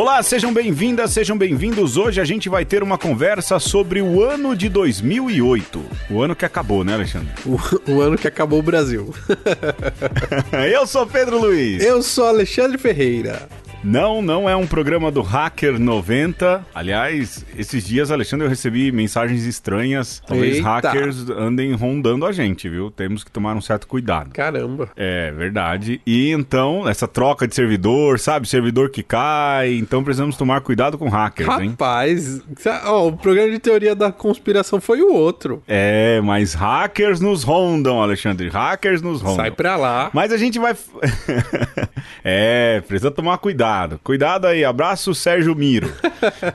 Olá, sejam bem-vindas, sejam bem-vindos. Hoje a gente vai ter uma conversa sobre o ano de 2008. O ano que acabou, né, Alexandre? O, o ano que acabou o Brasil. Eu sou Pedro Luiz. Eu sou Alexandre Ferreira. Não, não é um programa do Hacker 90. Aliás, esses dias, Alexandre, eu recebi mensagens estranhas. Talvez Eita. hackers andem rondando a gente, viu? Temos que tomar um certo cuidado. Caramba. É verdade. E então, essa troca de servidor, sabe? Servidor que cai. Então precisamos tomar cuidado com hackers, hein? Rapaz, ó, o programa de teoria da conspiração foi o outro. É, mas hackers nos rondam, Alexandre. Hackers nos rondam. Sai pra lá. Mas a gente vai. é, precisa tomar cuidado. Cuidado aí. Abraço, Sérgio Miro.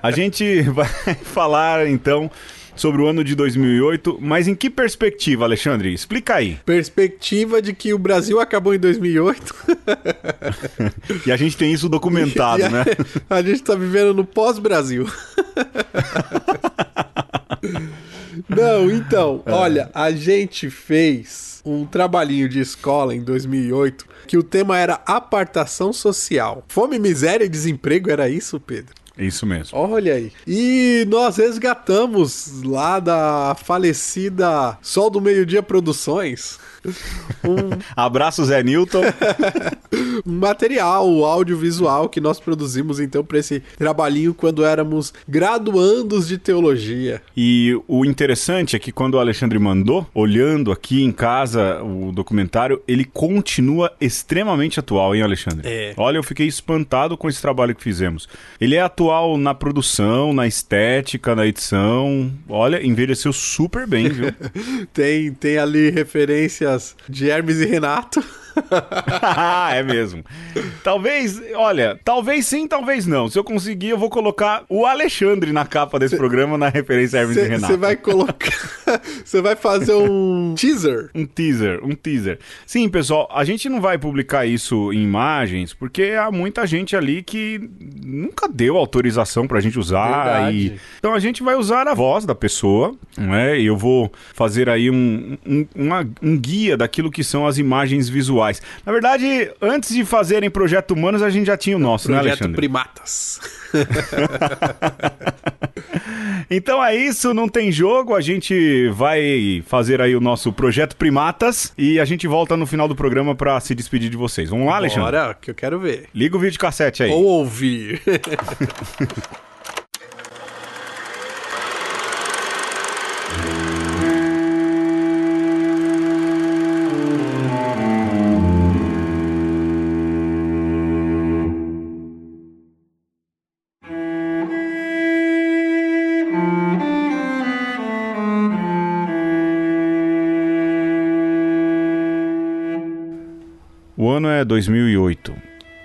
A gente vai falar então sobre o ano de 2008, mas em que perspectiva, Alexandre? Explica aí. Perspectiva de que o Brasil acabou em 2008. E a gente tem isso documentado, a- né? A gente tá vivendo no pós-Brasil. Não, então, olha, a gente fez um trabalhinho de escola em 2008 que o tema era apartação social. Fome, miséria e desemprego era isso, Pedro? Isso mesmo. Olha aí. E nós resgatamos lá da falecida Sol do Meio-Dia Produções um Abraço, Zé Newton. material audiovisual que nós produzimos então para esse trabalhinho quando éramos graduandos de teologia. E o interessante é que quando o Alexandre mandou, olhando aqui em casa o documentário, ele continua extremamente atual, hein, Alexandre? É. Olha, eu fiquei espantado com esse trabalho que fizemos. Ele é atual na produção, na estética, na edição. Olha, envelheceu super bem, viu? Tem, tem ali referências de Hermes e Renato. é mesmo. Talvez, olha, talvez sim, talvez não. Se eu conseguir, eu vou colocar o Alexandre na capa desse programa na referência a Hermes e Renato. Você vai colocar. Você vai fazer um teaser. Um teaser, um teaser. Sim, pessoal, a gente não vai publicar isso em imagens, porque há muita gente ali que nunca deu autorização pra gente usar. E... Então a gente vai usar a voz da pessoa, né? E eu vou fazer aí um, um, uma- um guia daquilo que são as imagens visuais. Na verdade, antes de fazerem Projeto Humanos, a gente já tinha o nosso, né, Projeto Alexandre? Primatas. Então é isso, não tem jogo. A gente vai fazer aí o nosso Projeto Primatas e a gente volta no final do programa pra se despedir de vocês. Vamos lá, Alexandre? Bora, que eu quero ver. Liga o vídeo cassete aí. Ou ouvir. é 2008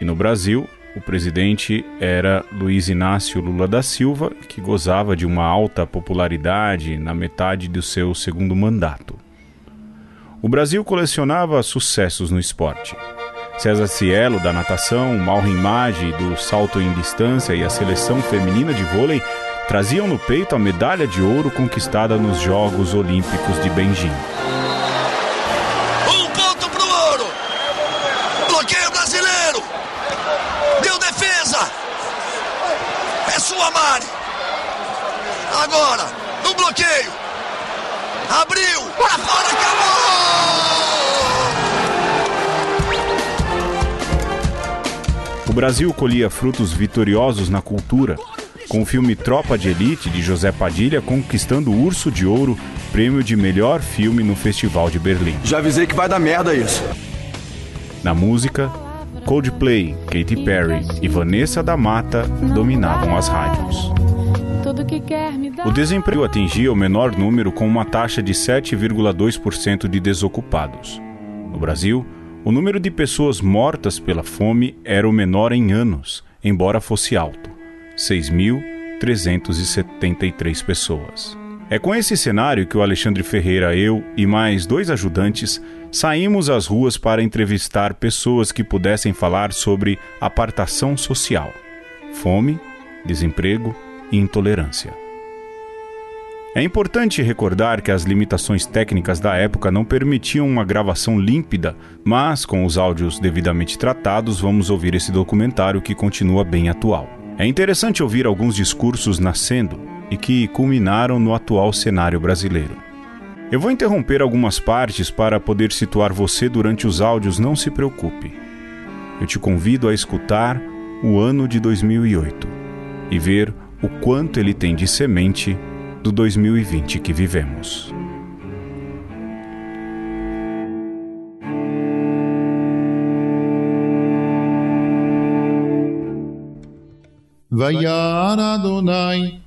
e no Brasil o presidente era Luiz Inácio Lula da Silva, que gozava de uma alta popularidade na metade do seu segundo mandato. O Brasil colecionava sucessos no esporte. César Cielo da natação, Malrin Maggi do salto em distância e a seleção feminina de vôlei traziam no peito a medalha de ouro conquistada nos Jogos Olímpicos de Beijing. Sua, Mari. Agora, no bloqueio. Abriu. Pra fora, acabou. O Brasil colhia frutos vitoriosos na cultura, com o filme Tropa de Elite de José Padilha conquistando o Urso de Ouro, prêmio de melhor filme no Festival de Berlim. Já avisei que vai dar merda isso. Na música, Coldplay, Katy Perry e Vanessa da Mata dominavam as rádios. O desemprego atingia o menor número com uma taxa de 7,2% de desocupados. No Brasil, o número de pessoas mortas pela fome era o menor em anos, embora fosse alto: 6.373 pessoas. É com esse cenário que o Alexandre Ferreira, eu e mais dois ajudantes saímos às ruas para entrevistar pessoas que pudessem falar sobre apartação social, fome, desemprego e intolerância. É importante recordar que as limitações técnicas da época não permitiam uma gravação límpida, mas com os áudios devidamente tratados, vamos ouvir esse documentário que continua bem atual. É interessante ouvir alguns discursos nascendo e que culminaram no atual cenário brasileiro. Eu vou interromper algumas partes para poder situar você durante os áudios, não se preocupe. Eu te convido a escutar o ano de 2008 e ver o quanto ele tem de semente do 2020 que vivemos. Vayar Adonai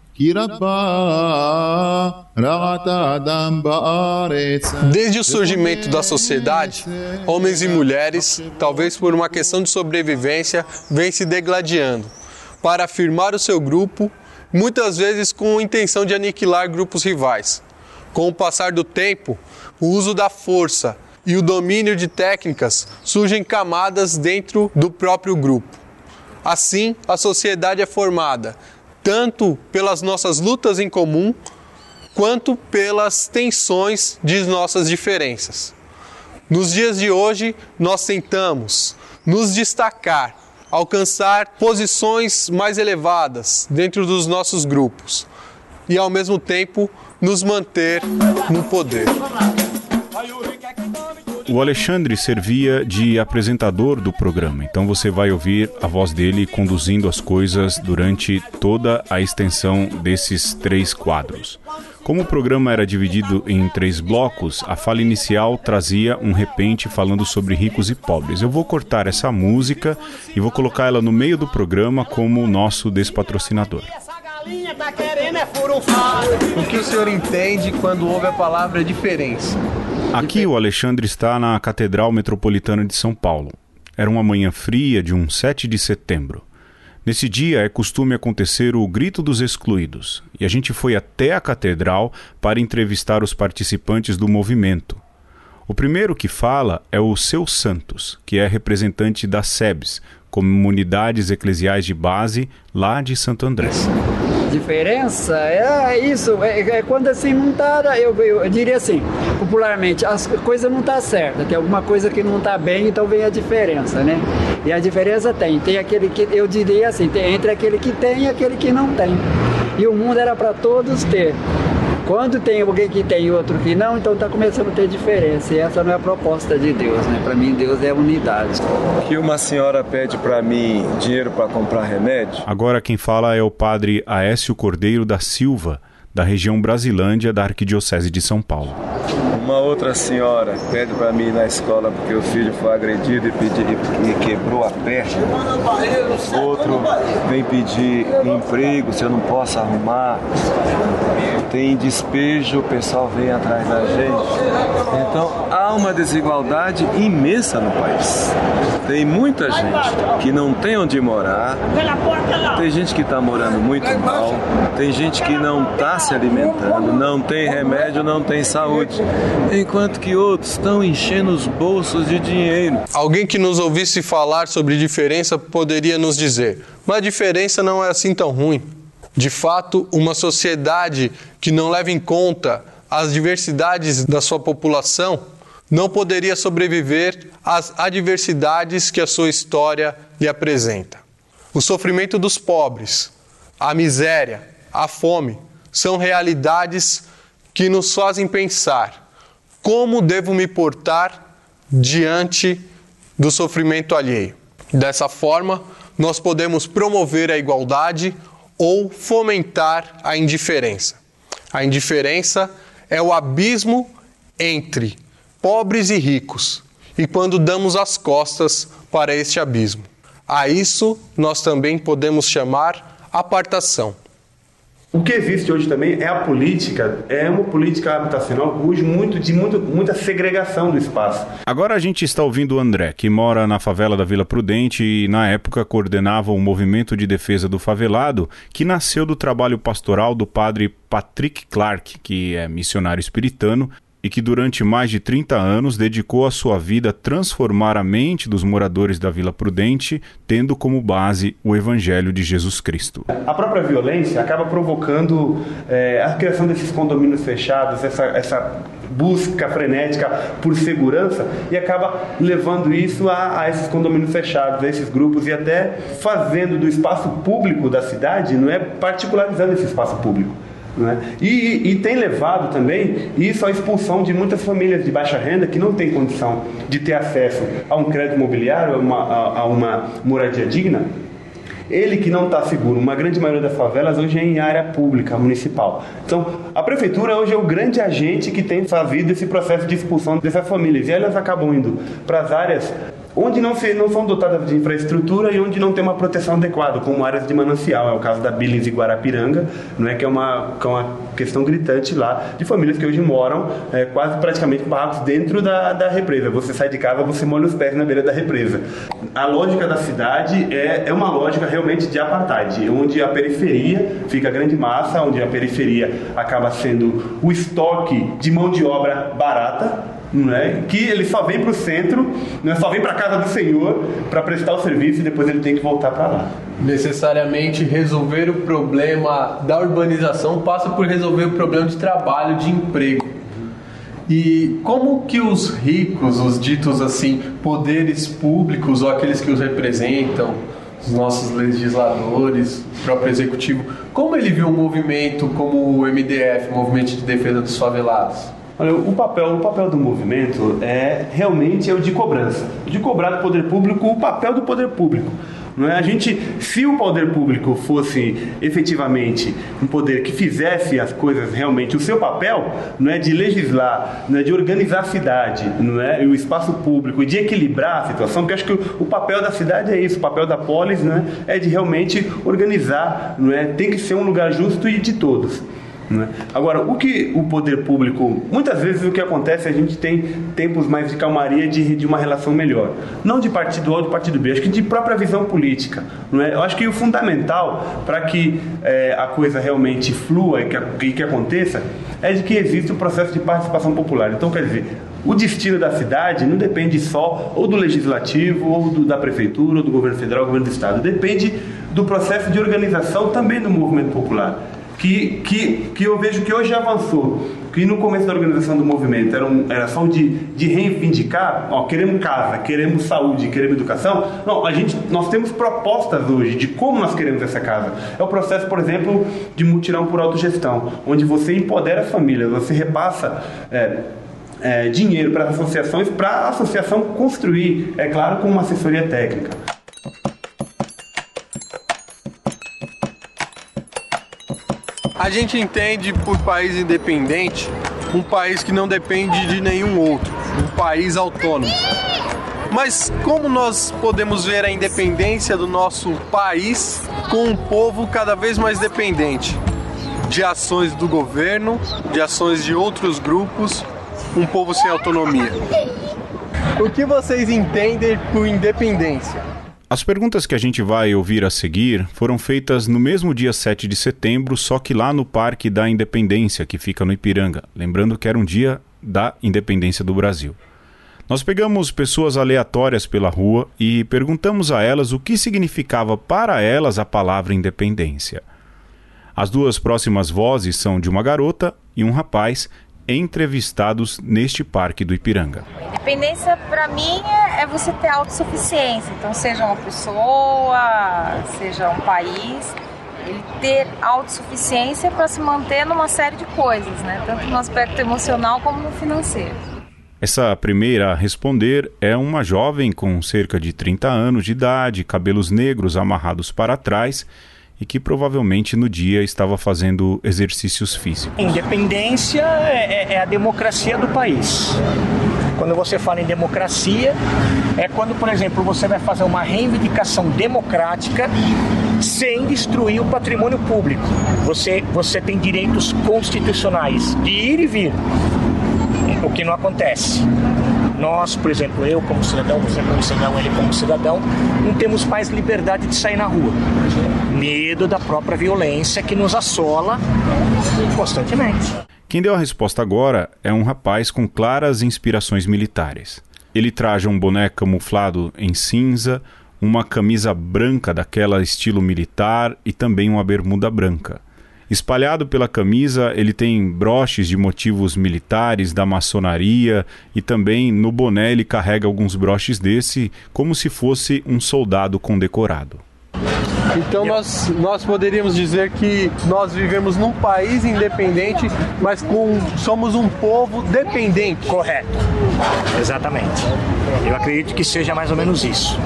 Desde o surgimento da sociedade, homens e mulheres, talvez por uma questão de sobrevivência, vêm se degladiando para afirmar o seu grupo, muitas vezes com a intenção de aniquilar grupos rivais. Com o passar do tempo, o uso da força e o domínio de técnicas surgem camadas dentro do próprio grupo. Assim, a sociedade é formada tanto pelas nossas lutas em comum, quanto pelas tensões de nossas diferenças. Nos dias de hoje, nós tentamos nos destacar, alcançar posições mais elevadas dentro dos nossos grupos e, ao mesmo tempo, nos manter no poder. O Alexandre servia de apresentador do programa, então você vai ouvir a voz dele conduzindo as coisas durante toda a extensão desses três quadros. Como o programa era dividido em três blocos, a fala inicial trazia um repente falando sobre ricos e pobres. Eu vou cortar essa música e vou colocar ela no meio do programa como nosso despatrocinador. O que o senhor entende quando ouve a palavra diferença? Aqui o Alexandre está na Catedral Metropolitana de São Paulo. Era uma manhã fria de um 7 de setembro. Nesse dia é costume acontecer o Grito dos Excluídos, e a gente foi até a catedral para entrevistar os participantes do movimento. O primeiro que fala é o Seu Santos, que é representante da SEBS, Comunidades Eclesiais de Base, lá de Santo André. Diferença é isso, é, é quando assim não tá, eu, eu, diria assim, popularmente, as coisas não tá certa, tem alguma coisa que não tá bem, então vem a diferença, né? E a diferença tem, tem aquele que, eu diria assim, tem entre aquele que tem e aquele que não tem. E o mundo era para todos ter. Quando tem alguém que tem e outro que não, então está começando a ter diferença. E essa não é a proposta de Deus, né? Para mim, Deus é unidade. Que uma senhora pede para mim dinheiro para comprar remédio. Agora quem fala é o padre Aécio Cordeiro da Silva, da região Brasilândia da Arquidiocese de São Paulo. Uma outra senhora pede para mim ir na escola porque o filho foi agredido e, pedi, e quebrou a perna. Outro vem pedir emprego se eu não posso arrumar. Tem despejo, o pessoal vem atrás da gente. Então há uma desigualdade imensa no país. Tem muita gente que não tem onde morar, tem gente que está morando muito mal, tem gente que não está se alimentando, não tem remédio, não tem saúde enquanto que outros estão enchendo os bolsos de dinheiro. Alguém que nos ouvisse falar sobre diferença poderia nos dizer: mas a diferença não é assim tão ruim. De fato, uma sociedade que não leva em conta as diversidades da sua população não poderia sobreviver às adversidades que a sua história lhe apresenta. O sofrimento dos pobres, a miséria, a fome são realidades que nos fazem pensar como devo me portar diante do sofrimento alheio. Dessa forma, nós podemos promover a igualdade ou fomentar a indiferença. A indiferença é o abismo entre pobres e ricos, e quando damos as costas para este abismo. A isso nós também podemos chamar apartação. O que existe hoje também é a política, é uma política habitacional cujo muito de muito, muita segregação do espaço. Agora a gente está ouvindo o André, que mora na favela da Vila Prudente e na época coordenava o um movimento de defesa do favelado, que nasceu do trabalho pastoral do padre Patrick Clark, que é missionário espiritano e que durante mais de 30 anos dedicou a sua vida a transformar a mente dos moradores da Vila Prudente, tendo como base o Evangelho de Jesus Cristo. A própria violência acaba provocando é, a criação desses condomínios fechados, essa, essa busca frenética por segurança e acaba levando isso a, a, esses condomínios fechados, a esses grupos e até fazendo do espaço público da cidade, não é particularizando esse espaço público. É? E, e, tem levado também isso à expulsão de muitas famílias de baixa renda que não têm condição de ter acesso a um crédito imobiliário, a uma, a, a uma moradia digna, ele que não está seguro, uma grande maioria das favelas hoje é em área pública, municipal. Então, a prefeitura hoje é o grande agente que tem fazido esse processo de expulsão dessas famílias. E elas acabam indo para as áreas onde não, se, não são dotadas de infraestrutura e onde não tem uma proteção adequada, como áreas de manancial. É o caso da Billings e Guarapiranga, não é que é uma, que é uma questão gritante lá de famílias que hoje moram é, quase praticamente barracos dentro da, da represa. Você sai de casa, você molha os pés na beira da represa. A lógica da cidade é, é uma lógica realmente de apartheid, onde a periferia fica a grande massa, onde a periferia acaba sendo o estoque de mão de obra barata, né? que ele só vem para o centro, né? só vem para a casa do Senhor para prestar o serviço e depois ele tem que voltar para lá. Necessariamente resolver o problema da urbanização passa por resolver o problema de trabalho, de emprego. E como que os ricos, os ditos assim, poderes públicos ou aqueles que os representam, os nossos legisladores, o próprio executivo, como ele viu um movimento como o MDF, Movimento de Defesa dos Favelados? Olha, o papel, o papel do movimento é realmente é o de cobrança, de cobrar do poder público o papel do poder público. Não é? A gente, se o poder público fosse efetivamente um poder que fizesse as coisas realmente o seu papel, não é de legislar, não é de organizar a cidade, não é, e o espaço público, de equilibrar a situação, porque acho que o, o papel da cidade é isso, o papel da polis, não é, é de realmente organizar, não é, tem que ser um lugar justo e de todos. Né? Agora, o que o poder público, muitas vezes o que acontece, a gente tem tempos mais de calmaria, de, de uma relação melhor. Não de partido A ou de partido B, acho que de própria visão política. Não é? Eu acho que o fundamental para que é, a coisa realmente flua e que, que aconteça é de que existe um processo de participação popular. Então, quer dizer, o destino da cidade não depende só ou do legislativo, ou do, da prefeitura, ou do governo federal, ou do governo do estado. Depende do processo de organização também do movimento popular que, que, que eu vejo que hoje avançou. Que no começo da organização do movimento era, um, era só de, de reivindicar, ó, queremos casa, queremos saúde, queremos educação. Não, a gente, nós temos propostas hoje de como nós queremos essa casa. É o processo, por exemplo, de mutirão por autogestão, onde você empodera as famílias, você repassa. É, é, dinheiro para as associações, para a associação construir, é claro, com uma assessoria técnica. A gente entende por país independente um país que não depende de nenhum outro, um país autônomo. Mas como nós podemos ver a independência do nosso país com um povo cada vez mais dependente de ações do governo, de ações de outros grupos, um povo sem autonomia? O que vocês entendem por independência? As perguntas que a gente vai ouvir a seguir foram feitas no mesmo dia 7 de setembro, só que lá no Parque da Independência, que fica no Ipiranga. Lembrando que era um dia da independência do Brasil. Nós pegamos pessoas aleatórias pela rua e perguntamos a elas o que significava para elas a palavra independência. As duas próximas vozes são de uma garota e um rapaz entrevistados neste parque do Ipiranga. Independência, para mim, é, é você ter autossuficiência. Então, seja uma pessoa, seja um país, ele ter autossuficiência para se manter numa série de coisas, né? Tanto no aspecto emocional como no financeiro. Essa primeira a responder é uma jovem com cerca de 30 anos de idade, cabelos negros amarrados para trás e que provavelmente no dia estava fazendo exercícios físicos. Independência é, é, é a democracia do país. Quando você fala em democracia, é quando, por exemplo, você vai fazer uma reivindicação democrática sem destruir o patrimônio público. Você, você tem direitos constitucionais de ir e vir, o que não acontece. Nós, por exemplo, eu como cidadão, você como cidadão, ele como cidadão, não temos mais liberdade de sair na rua. Medo da própria violência que nos assola constantemente. Quem deu a resposta agora é um rapaz com claras inspirações militares. Ele traja um boné camuflado em cinza, uma camisa branca daquela estilo militar e também uma bermuda branca. Espalhado pela camisa, ele tem broches de motivos militares, da maçonaria e também no boné ele carrega alguns broches desse, como se fosse um soldado condecorado. Então nós, nós poderíamos dizer que nós vivemos num país independente, mas com, somos um povo dependente. Correto. Exatamente. Eu acredito que seja mais ou menos isso.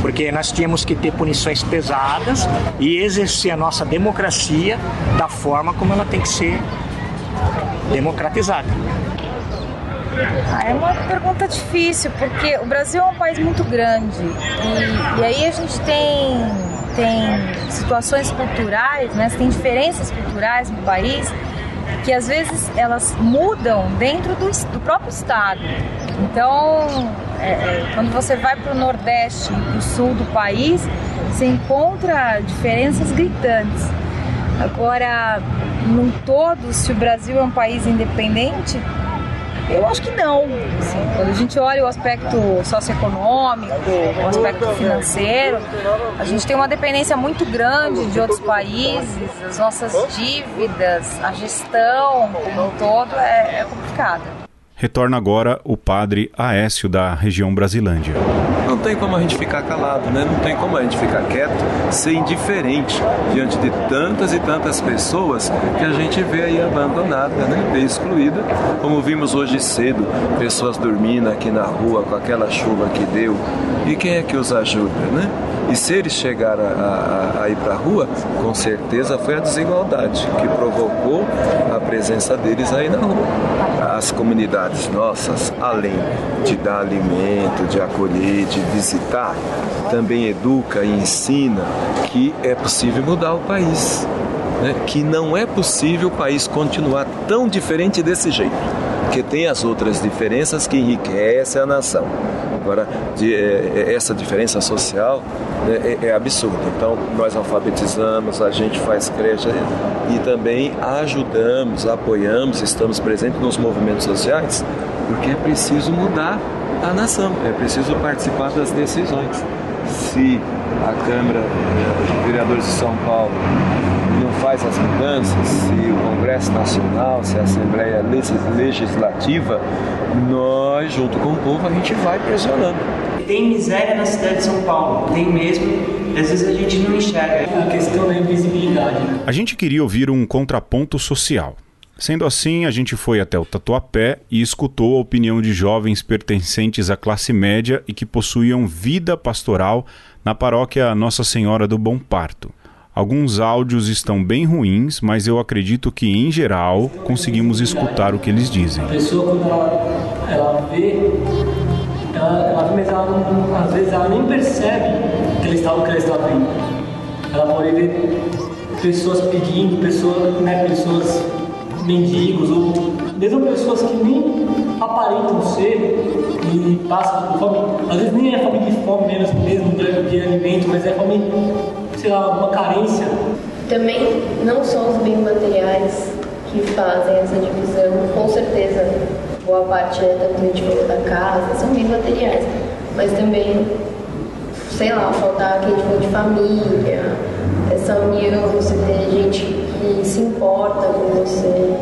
Porque nós tínhamos que ter punições pesadas e exercer a nossa democracia da forma como ela tem que ser democratizada. Ah, é uma pergunta difícil, porque o Brasil é um país muito grande e, e aí a gente tem, tem situações culturais, né? tem diferenças culturais no país que às vezes elas mudam dentro do, do próprio estado. Então, é, é, quando você vai para o Nordeste e para o Sul do país, você encontra diferenças gritantes. Agora, num todo, se o Brasil é um país independente, eu acho que não. Assim, quando a gente olha o aspecto socioeconômico, o aspecto financeiro, a gente tem uma dependência muito grande de outros países, as nossas dívidas, a gestão como um todo é, é complicada. Retorna agora o padre Aécio da região Brasilândia. Não tem como a gente ficar calado, né? Não tem como a gente ficar quieto, ser indiferente diante de tantas e tantas pessoas que a gente vê aí abandonada, né? Excluída, como vimos hoje cedo, pessoas dormindo aqui na rua com aquela chuva que deu. E quem é que os ajuda, né? E se eles chegaram a, a, a ir para a rua, com certeza foi a desigualdade que provocou a presença deles aí na rua. As comunidades nossas, além de dar alimento, de acolher, de visitar, também educa e ensina que é possível mudar o país. Né? Que não é possível o país continuar tão diferente desse jeito. Porque tem as outras diferenças que enriquecem a nação. Agora, de, é, essa diferença social né, é, é absurda. Então, nós alfabetizamos, a gente faz creche e também ajudamos, apoiamos, estamos presentes nos movimentos sociais, porque é preciso mudar a nação, é preciso participar das decisões. Se a Câmara de Vereadores de São Paulo não faz as mudanças, se o Congresso Nacional, se a Assembleia Legislativa, nós, junto com o povo, a gente vai pressionando. Tem miséria na cidade de São Paulo, tem mesmo. Às vezes a gente não enxerga. A questão da invisibilidade. Né? A gente queria ouvir um contraponto social. Sendo assim, a gente foi até o Tatuapé e escutou a opinião de jovens pertencentes à classe média e que possuíam vida pastoral na paróquia Nossa Senhora do Bom Parto. Alguns áudios estão bem ruins, mas eu acredito que, em geral, conseguimos escutar o que eles dizem. A pessoa, quando ela, ela vê, ela, ela, mas ela às vezes ela nem percebe que ela está, que ela está vendo. Ela pode ver pessoas pedindo, pessoas, né, pessoas mendigos, ou mesmo pessoas que nem aparentam ser e passam por fome. Às vezes nem é fome de fome mesmo, mesmo de, de alimento, mas é fome, sei lá, uma carência. Também não são os bens materiais que fazem essa divisão, com certeza boa parte é da política da casa, são bens materiais, mas também, sei lá, faltar aquele tipo de família, essa união, você ter gente que se importa com você.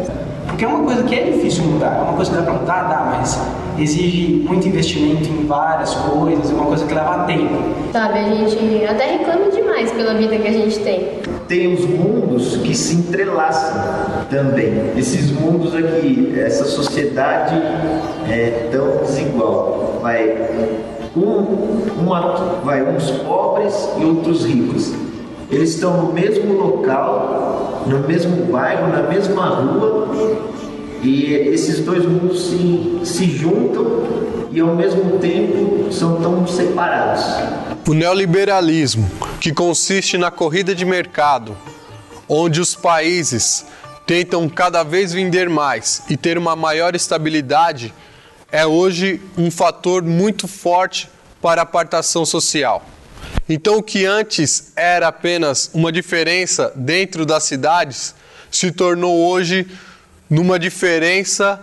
Porque é uma coisa que é difícil mudar, é uma coisa que dá para mudar, dá, mas exige muito investimento em várias coisas, é uma coisa que leva tempo. Sabe, a gente até reclama demais pela vida que a gente tem. Tem os mundos que se entrelaçam também. Esses mundos aqui, essa sociedade é tão desigual. Vai um, uma, vai uns pobres e outros ricos. Eles estão no mesmo local, no mesmo bairro, na mesma rua, e esses dois mundos se, se juntam e ao mesmo tempo são tão separados. O neoliberalismo, que consiste na corrida de mercado, onde os países tentam cada vez vender mais e ter uma maior estabilidade, é hoje um fator muito forte para a apartação social. Então, o que antes era apenas uma diferença dentro das cidades se tornou hoje numa diferença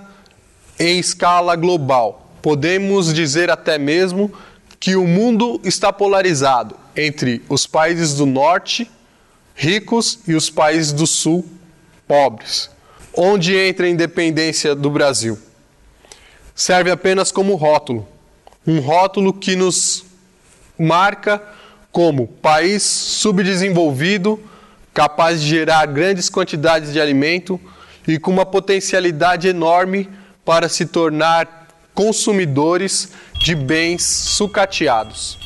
em escala global. Podemos dizer até mesmo que o mundo está polarizado entre os países do norte, ricos, e os países do sul, pobres. Onde entra a independência do Brasil? Serve apenas como rótulo. Um rótulo que nos marca como país subdesenvolvido, capaz de gerar grandes quantidades de alimento e com uma potencialidade enorme para se tornar consumidores de bens sucateados.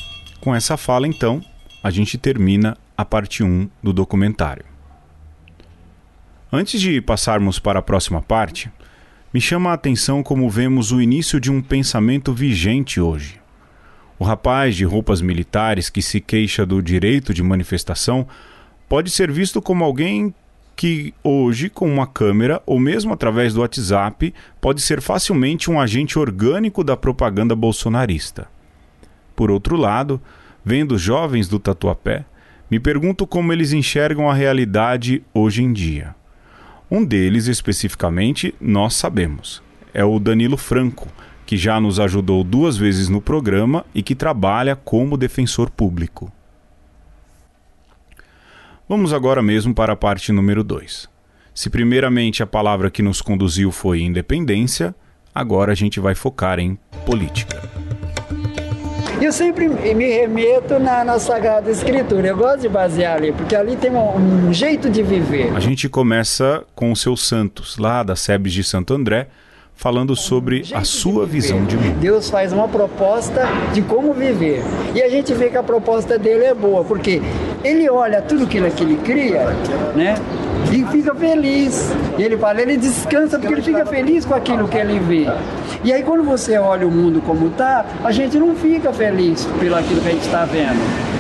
Com essa fala, então, a gente termina a parte 1 do documentário. Antes de passarmos para a próxima parte, me chama a atenção como vemos o início de um pensamento vigente hoje. O rapaz de roupas militares que se queixa do direito de manifestação pode ser visto como alguém que hoje, com uma câmera ou mesmo através do WhatsApp, pode ser facilmente um agente orgânico da propaganda bolsonarista. Por outro lado, vendo jovens do Tatuapé, me pergunto como eles enxergam a realidade hoje em dia. Um deles, especificamente, nós sabemos. É o Danilo Franco, que já nos ajudou duas vezes no programa e que trabalha como defensor público. Vamos agora mesmo para a parte número 2. Se primeiramente a palavra que nos conduziu foi independência, agora a gente vai focar em política. Eu sempre me remeto na, na Sagrada Escritura. Eu gosto de basear ali, porque ali tem um, um jeito de viver. A gente começa com os seus santos, lá da Sebes de Santo André, falando sobre a sua visão de mundo. Deus faz uma proposta de como viver. E a gente vê que a proposta dele é boa, porque ele olha tudo aquilo que ele cria, né? E fica feliz. E ele fala, ele descansa porque ele fica feliz com aquilo que ele vê. E aí quando você olha o mundo como está, a gente não fica feliz pelo aquilo que a gente está vendo.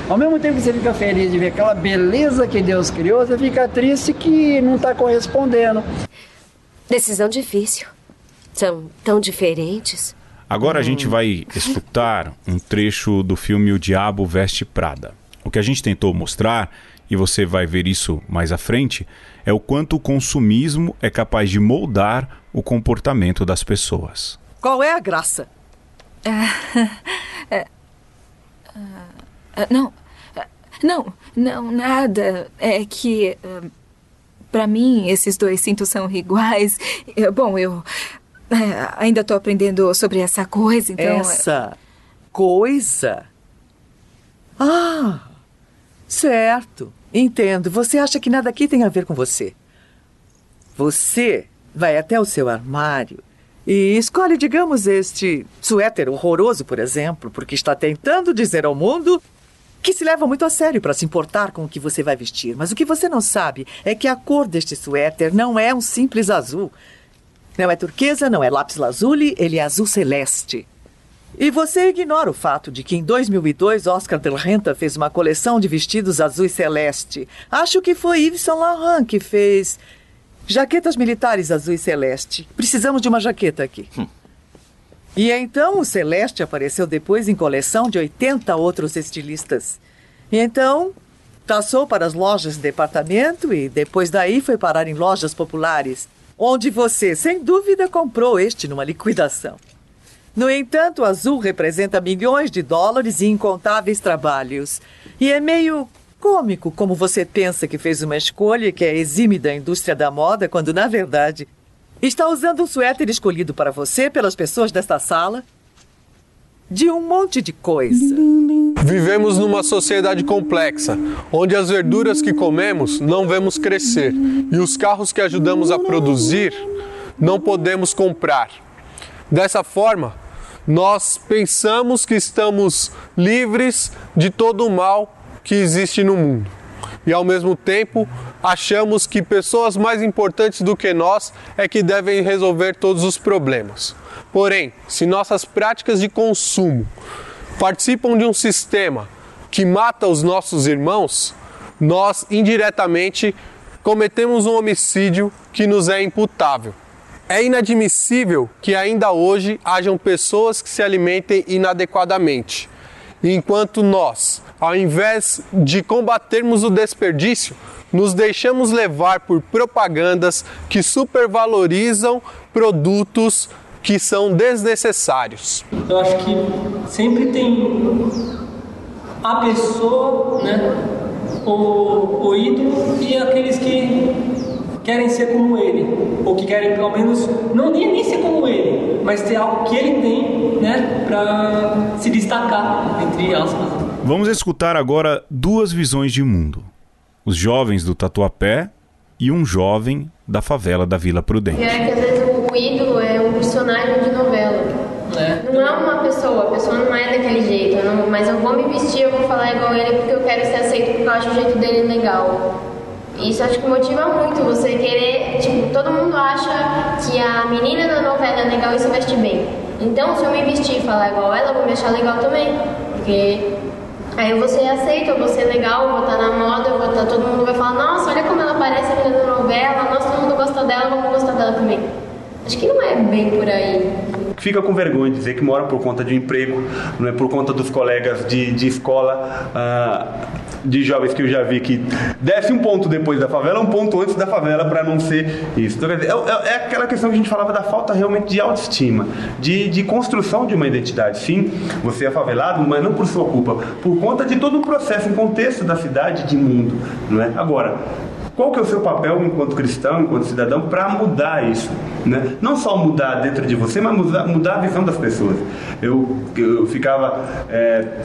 Ao mesmo tempo que você fica feliz de ver aquela beleza que Deus criou, você fica triste que não está correspondendo. Decisão difícil. São tão diferentes. Agora a gente vai escutar um trecho do filme O Diabo Veste Prada. O que a gente tentou mostrar, e você vai ver isso mais à frente, é o quanto o consumismo é capaz de moldar o comportamento das pessoas. Qual é a graça? É, não, não, não, nada. É que. Para mim, esses dois cintos são iguais. Eu- Bom, eu. É, ainda tô aprendendo sobre essa coisa, então. Essa coisa? Ah, certo. Entendo. Você acha que nada aqui tem a ver com você. Você vai até o seu armário e escolhe, digamos, este suéter horroroso, por exemplo, porque está tentando dizer ao mundo que se leva muito a sério para se importar com o que você vai vestir. Mas o que você não sabe é que a cor deste suéter não é um simples azul. Não é turquesa, não é lápis lazuli, ele é azul celeste. E você ignora o fato de que em 2002 Oscar Del Renta fez uma coleção de vestidos azul e celeste. Acho que foi Yves Saint Laurent que fez jaquetas militares azul e celeste. Precisamos de uma jaqueta aqui. E então o celeste apareceu depois em coleção de 80 outros estilistas. E então passou para as lojas de departamento e depois daí foi parar em lojas populares, onde você, sem dúvida, comprou este numa liquidação. No entanto, o azul representa milhões de dólares e incontáveis trabalhos. E é meio cômico como você pensa que fez uma escolha que é exime da indústria da moda, quando, na verdade, está usando um suéter escolhido para você pelas pessoas desta sala de um monte de coisa. Vivemos numa sociedade complexa, onde as verduras que comemos não vemos crescer e os carros que ajudamos a produzir não podemos comprar. Dessa forma, nós pensamos que estamos livres de todo o mal que existe no mundo. E ao mesmo tempo, achamos que pessoas mais importantes do que nós é que devem resolver todos os problemas. Porém, se nossas práticas de consumo participam de um sistema que mata os nossos irmãos, nós indiretamente cometemos um homicídio que nos é imputável. É inadmissível que ainda hoje hajam pessoas que se alimentem inadequadamente, enquanto nós, ao invés de combatermos o desperdício, nos deixamos levar por propagandas que supervalorizam produtos que são desnecessários. Eu acho que sempre tem a pessoa, né? O, o ídolo e aqueles que, querem ser como ele, ou que querem pelo menos não nem, nem ser como ele, mas ter algo que ele tem, né, para se destacar entre aspas. Vamos escutar agora duas visões de mundo: os jovens do Tatuapé e um jovem da favela da Vila Prudente. É que às vezes o, ídolo é um personagem de novela. Não é uma pessoa, a pessoa não é daquele jeito. eu não- mas eu vou me vestir, eu vou falar igual ele porque eu quero ser aceito, porque eu acho o jeito dele legal. Isso acho que motiva muito você querer, tipo, todo mundo acha que a menina da novela é legal e se veste bem. Então, se eu me vestir e falar igual ela, eu vou me achar legal também. Porque aí eu vou ser aceito, eu vou ser legal, eu vou estar na moda, eu vou estar, todo mundo vai falar, nossa, olha como ela parece a menina da novela, nossa, todo mundo gosta dela, vamos gostar dela também. Acho que não é bem por aí. Fica com vergonha de dizer que mora por conta de um emprego, é por conta dos colegas de, de escola, ah, de jovens que eu já vi que desce um ponto depois da favela, um ponto antes da favela para não ser isso. Então, dizer, é, é- é aquela questão que a gente falava da falta realmente de autoestima, de, de construção de uma identidade. Sim, você é favelado, mas não por sua culpa, por conta de todo o processo, em contexto da cidade, de mundo, não é? Agora, qual que é o seu papel enquanto cristão, enquanto cidadão, para mudar isso? Né? Não só mudar dentro de você, mas mudar, mudar a visão das pessoas. Eu, eu ficava. é,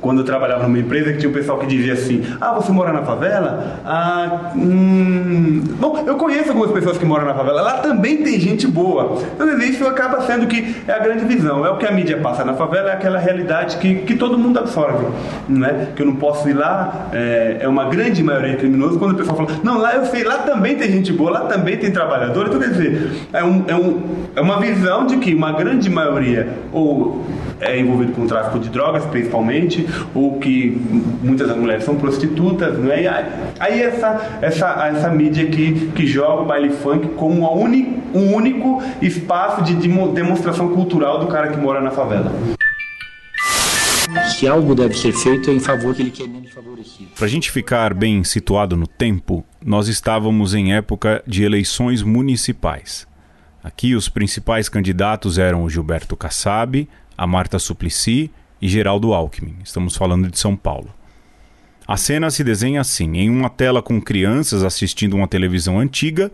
quando eu trabalhava numa empresa que tinha um pessoal que dizia assim: Ah, você mora na favela? Ah, hum... Bom, eu conheço algumas pessoas que moram na favela. Lá também tem gente boa. Então, isso acaba sendo que é a grande visão. É o que a mídia passa na favela, é aquela realidade que, que todo mundo absorve. Né? Que eu não posso ir lá, é, é uma grande maioria criminosa. Quando o pessoal fala: Não, lá eu sei, lá também tem gente boa, lá também tem trabalhador. Então, quer dizer, é, um, é, um, é uma visão de que uma grande maioria ou é envolvido com o tráfico de drogas, principalmente, ou que muitas das mulheres são prostitutas, não é? E aí, essa, essa, essa mídia que, que joga o baile funk como a uni, um único espaço de demo- demonstração cultural do cara que mora na favela. Se algo deve ser feito é em favor daquele que é menos favorecido. Para a gente ficar bem situado no tempo, nós estávamos em época de eleições municipais. Aqui os principais candidatos eram o Gilberto Kassab, a Marta Suplicy e Geraldo Alckmin. Estamos falando de São Paulo. A cena se desenha assim: em uma tela com crianças assistindo uma televisão antiga,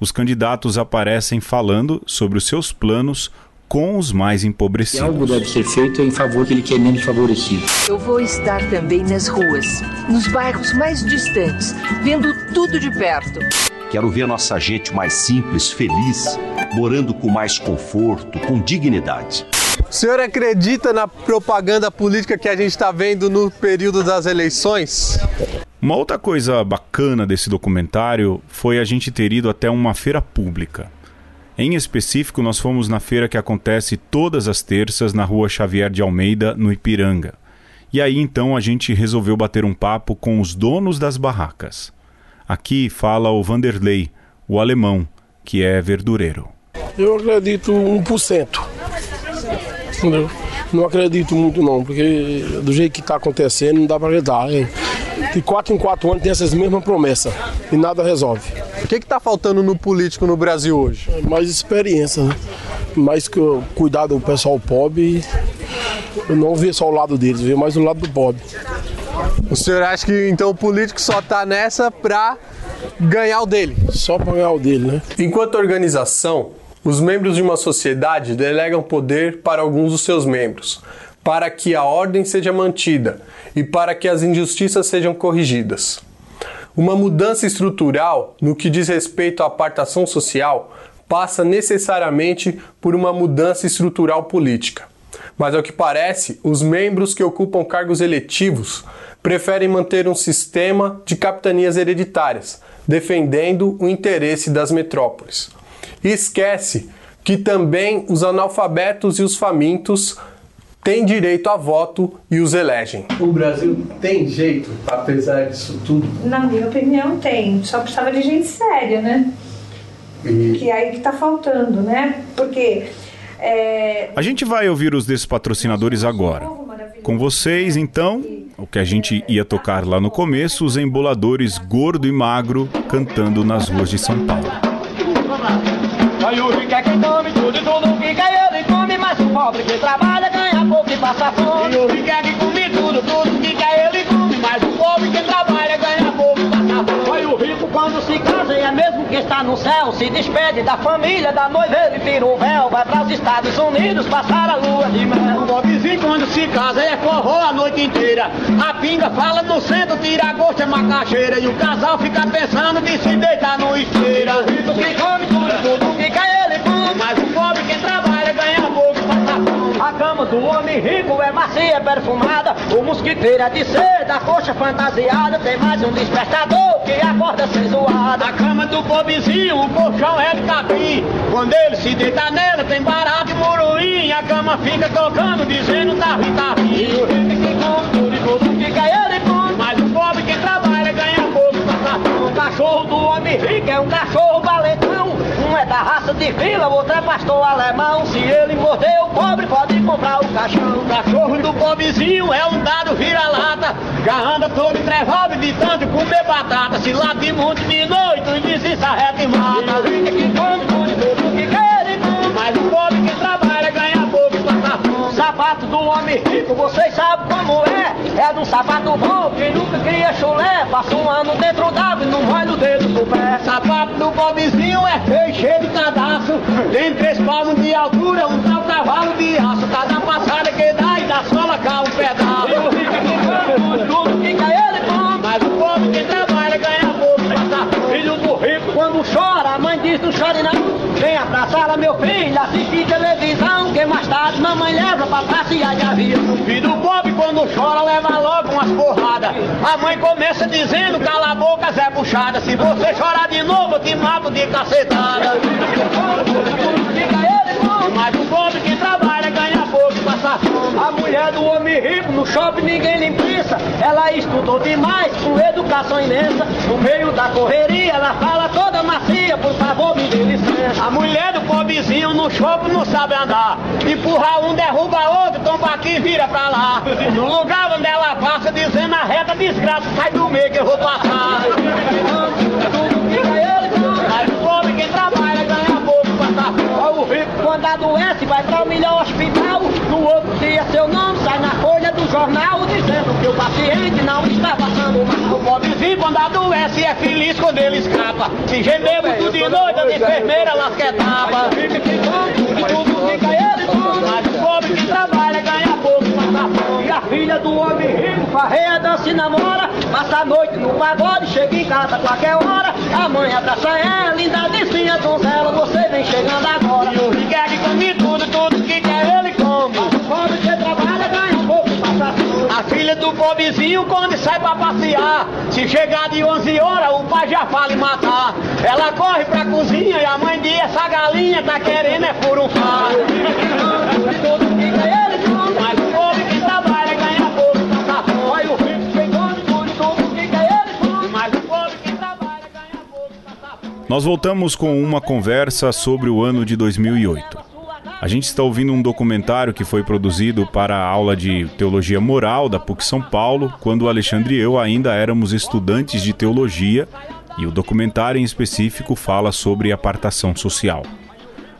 os candidatos aparecem falando sobre os seus planos com os mais empobrecidos. algo deve ser feito em favor daquele que é menos favorecido. Eu vou estar também nas ruas, nos bairros mais distantes, vendo tudo de perto. Quero ver nossa gente mais simples, feliz, morando com mais conforto, com dignidade. O senhor acredita na propaganda política que a gente está vendo no período das eleições? Uma outra coisa bacana desse documentário foi a gente ter ido até uma feira pública. Em específico, nós fomos na feira que acontece todas as terças na rua Xavier de Almeida, no Ipiranga. E aí então a gente resolveu bater um papo com os donos das barracas. Aqui fala o Vanderlei, o alemão, que é verdureiro. Eu acredito 1%. Entendeu? Não acredito muito não, porque do jeito que está acontecendo não dá para acreditar. hein? De 4 em 4 anos tem essas mesmas promessas e nada resolve. O que está faltando no político no Brasil hoje? Mais experiência, né? mais que eu cuidar do pessoal pobre e não ver só o lado deles, ver mais o lado do pobre. O senhor acha que então o político só está nessa para ganhar o dele? Só para ganhar o dele, né? Enquanto organização, os membros de uma sociedade delegam poder para alguns dos seus membros, para que a ordem seja mantida e para que as injustiças sejam corrigidas. Uma mudança estrutural no que diz respeito à apartação social passa necessariamente por uma mudança estrutural política. Mas ao que parece, os membros que ocupam cargos eletivos preferem manter um sistema de capitanias hereditárias, defendendo o interesse das metrópoles. E esquece que também os analfabetos e os famintos têm direito a voto e os elegem. O Brasil tem jeito, apesar disso tudo. Na minha opinião, tem. Só precisava de gente séria, né? Que é aí que tá faltando, né? Porque. é, A gente vai ouvir os desses patrocinadores agora. Com vocês, então, o que a gente ia tocar lá no começo, os emboladores gordo e magro cantando nas ruas de São Paulo. Aí o rico é quem come tudo e tudo que quer ele come, mas o pobre que trabalha ganha pouco e passa fome. E o rico é quem come tudo, tudo que quer ele come, mas o pobre que trabalha ganha pouco e passa fome. Aí o rico quando se casa é mesmo que está no céu, se despede da família, da noiva, ele tira o véu, vai para os Estados Unidos passar a lua de mel. O Bobzinho quando se casa é forró a noite inteira. A pinga fala no centro, tira a gosto, é macaxeira. E o casal fica pensando de se deitar no esteira. O rico que come tudo, tudo fica ele bom. Mas o pobre quem trabalha ganha pouco, fome. A cama do homem rico é macia, é perfumada. O mosquiteiro é de seda, a coxa fantasiada. Tem mais um despertador que acorda sem zoada. A cama do pobrezinho, o colchão é de capim. Quando ele se deita nela, tem barato e muruim. A cama fica tocando, dizendo tá ruim, tá ruim. E o rico que come tudo e tudo fica ele come. Mas o pobre que trabalha ganha pouco, fome. O cachorro do homem rico é um cachorro valentão. É da raça de vila, outro é pastor alemão. Se ele morder o pobre, pode comprar o caixão. O cachorro do pobrezinho é um dado vira-lata. Já anda todo entrevado de tanto comer batata. Se late muito de noite, e desensarreta e mata. E que come tudo, tudo que quer come. Mas o pobre que trabalha ganha. Sapato do homem rico, vocês sabem como é. É um sapato bom, quem nunca cria chulé. Passa um ano dentro d'água e não molha o dedo do pé. Sapato do pobrezinho é feio, cheio de cadastro. Tem três palmos de altura, um tal cavalo de aço. Cada passada que dá e da sola cá um pedaço. E o rico que come tudo, cai ele come. Mas o pobre que trabalha ganha. Filho do rico quando chora, a mãe diz não chore não. Venha pra sala, meu filho, assistir televisão. Que mais tarde mamãe leva pra passear de avião. Filho pobre quando chora, leva logo umas porradas. A mãe começa dizendo, cala a boca, Zé Puxada. Se você chorar de novo, eu te mato de cacetada. Mas o pobre que trabalha ganha pouco e passa fome. A mulher do homem rico no shopping ninguém lhe impensa. Ela estudou demais, com educação imensa. No meio da correria, ela fala toda macia. Por favor, me dê licença. A mulher do pobrezinho no shopping não sabe andar. Empurra um, derruba outro, tomba aqui vira pra lá. No lugar onde ela passa, dizendo a reta desgraça, sai do meio que eu vou passar. Mas o pobre quem trabalha ganha pouco, passa fome. Rico quando adoece vai para o melhor hospital. No outro dia seu nome sai na folha do jornal dizendo que o paciente não está passando mal. O pobrezinho quando adoece é feliz quando ele escapa. Se gemer muito de noite, a enfermeira lasca etapa. E tudo fica ele. Mas o pobre que trabalha ganha pouco, filha do homem rico farreia, dança e namora. Passa a noite no pagode, chega em casa a qualquer hora. A mãe abraça ela, linda vizinha donzela. Você vem chegando agora. E o rico é que come tudo, tudo que quer ele come. Mas o pobre que trabalha ganha pouco, passa fome. A filha do pobrezinho quando sai pra passear. Se chegar de 11 horas, o pai já fala em matar. Ela corre pra cozinha e a mãe diz: essa galinha tá querendo é furunfar. Tudo que quer ele Nós voltamos com uma conversa sobre o ano de 2008. A gente está ouvindo um documentário que foi produzido para a aula de Teologia Moral da PUC São Paulo, quando o Alexandre e eu ainda éramos estudantes de teologia, e o documentário em específico fala sobre apartação social.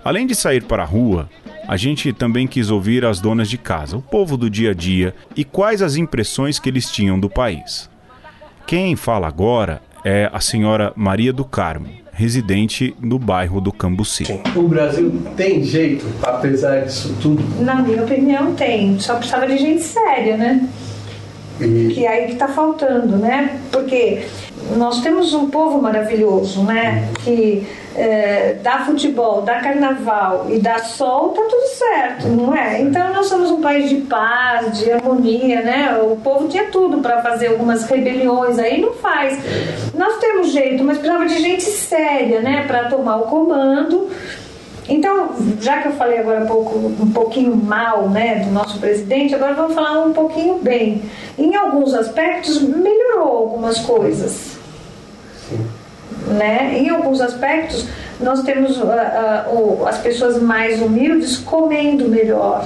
Além de sair para a rua, a gente também quis ouvir as donas de casa, o povo do dia a dia e quais as impressões que eles tinham do país. Quem fala agora é a senhora Maria do Carmo, residente no bairro do Cambuci. O Brasil tem jeito, apesar disso tudo. Na minha opinião, tem. Só precisava de gente séria, né? E Que é aí que tá faltando, né? Porque nós temos um povo maravilhoso, né? Que é, futebol, dá carnaval e dá sol, tá tudo certo, não é? Então nós somos um país de paz, de harmonia, né? O povo tinha tudo para fazer algumas rebeliões, aí não faz. Nós temos jeito, mas precisava de gente séria, né? Para tomar o comando. Então, já que eu falei agora um, pouco, um pouquinho mal né, do nosso presidente, agora vamos falar um pouquinho bem. Em alguns aspectos, melhorou algumas coisas. Né? Em alguns aspectos, nós temos ah, o- as pessoas mais humildes comendo melhor.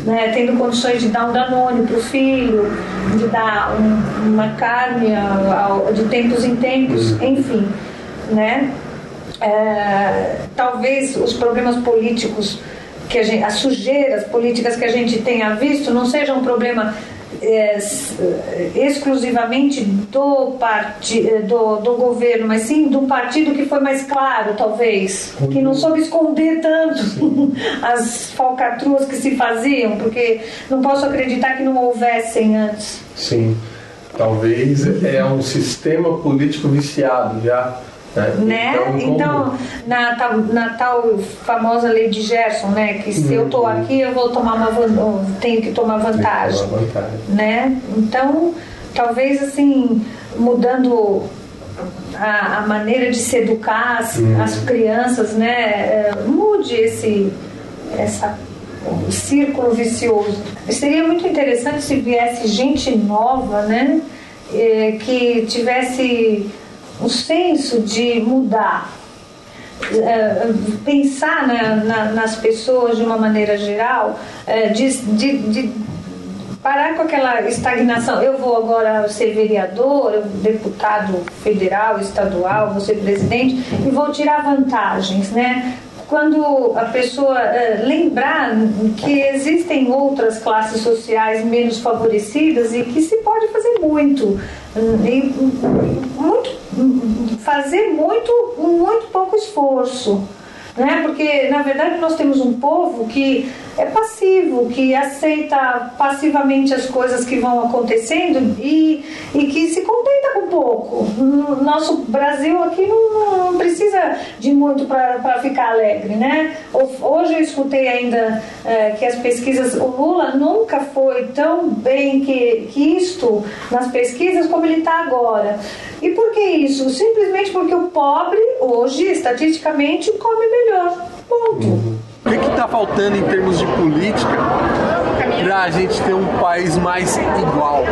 Né, tendo condições de dar um danone para o filho, de dar um- uma carne de tempos em tempos, enfim. Né? É, talvez os problemas políticos que a gente, as sujeiras políticas que a gente tenha visto não seja um problema é, exclusivamente do, parti, do, do governo, mas sim um partido que foi mais claro, talvez, que não soube esconder tanto as falcatruas que se faziam, porque não posso acreditar que não houvessem antes. Sim, talvez é um sistema político viciado já né? Então, então na, tal, na tal famosa lei de Gerson, né? Que se eu estou aqui, eu vou tomar uma tenho que tomar vantagem, que tomar vantagem. né? Então, talvez assim, mudando a, a maneira de se educar as, hum. as crianças, né? É, mude esse essa o círculo vicioso. Seria muito interessante se viesse gente nova, né? É, que tivesse o senso de mudar, é, pensar na, na, nas pessoas de uma maneira geral, é, de, de, de, parar com aquela estagnação. Eu vou agora ser vereador, deputado federal, estadual, vou ser presidente e vou tirar vantagens, né? Quando a pessoa uh, lembrar que existem outras classes sociais menos favorecidas e que se pode fazer muito, e, muito fazer muito muito pouco esforço né? Porque na verdade nós temos um povo que é passivo, que aceita passivamente as coisas que vão acontecendo e, e que se contenta com pouco. Nosso Brasil aqui não, não precisa de muito para ficar alegre, né? Hoje eu escutei ainda é, que as pesquisas, o Lula nunca foi tão bem que, que isto nas pesquisas como ele está agora. E por que isso? Simplesmente porque o pobre, hoje, estatisticamente, come melhor. Ponto. O que está faltando em termos de política para a gente ter um país mais igual?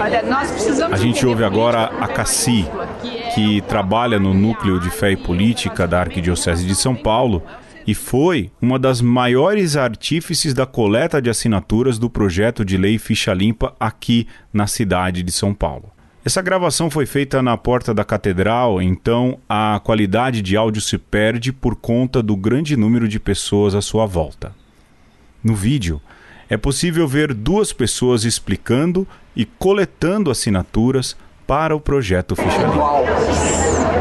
Olha, nós precisamos. A gente ouve agora a Cassi, que trabalha no núcleo de fé e política da Arquidiocese de São Paulo e foi uma das maiores artífices da coleta de assinaturas do projeto de lei Ficha Limpa aqui na cidade de São Paulo. Essa gravação foi feita na porta da catedral, então a qualidade de áudio se perde por conta do grande número de pessoas à sua volta. No vídeo, é possível ver duas pessoas explicando e coletando assinaturas para o projeto Ficha Limpa.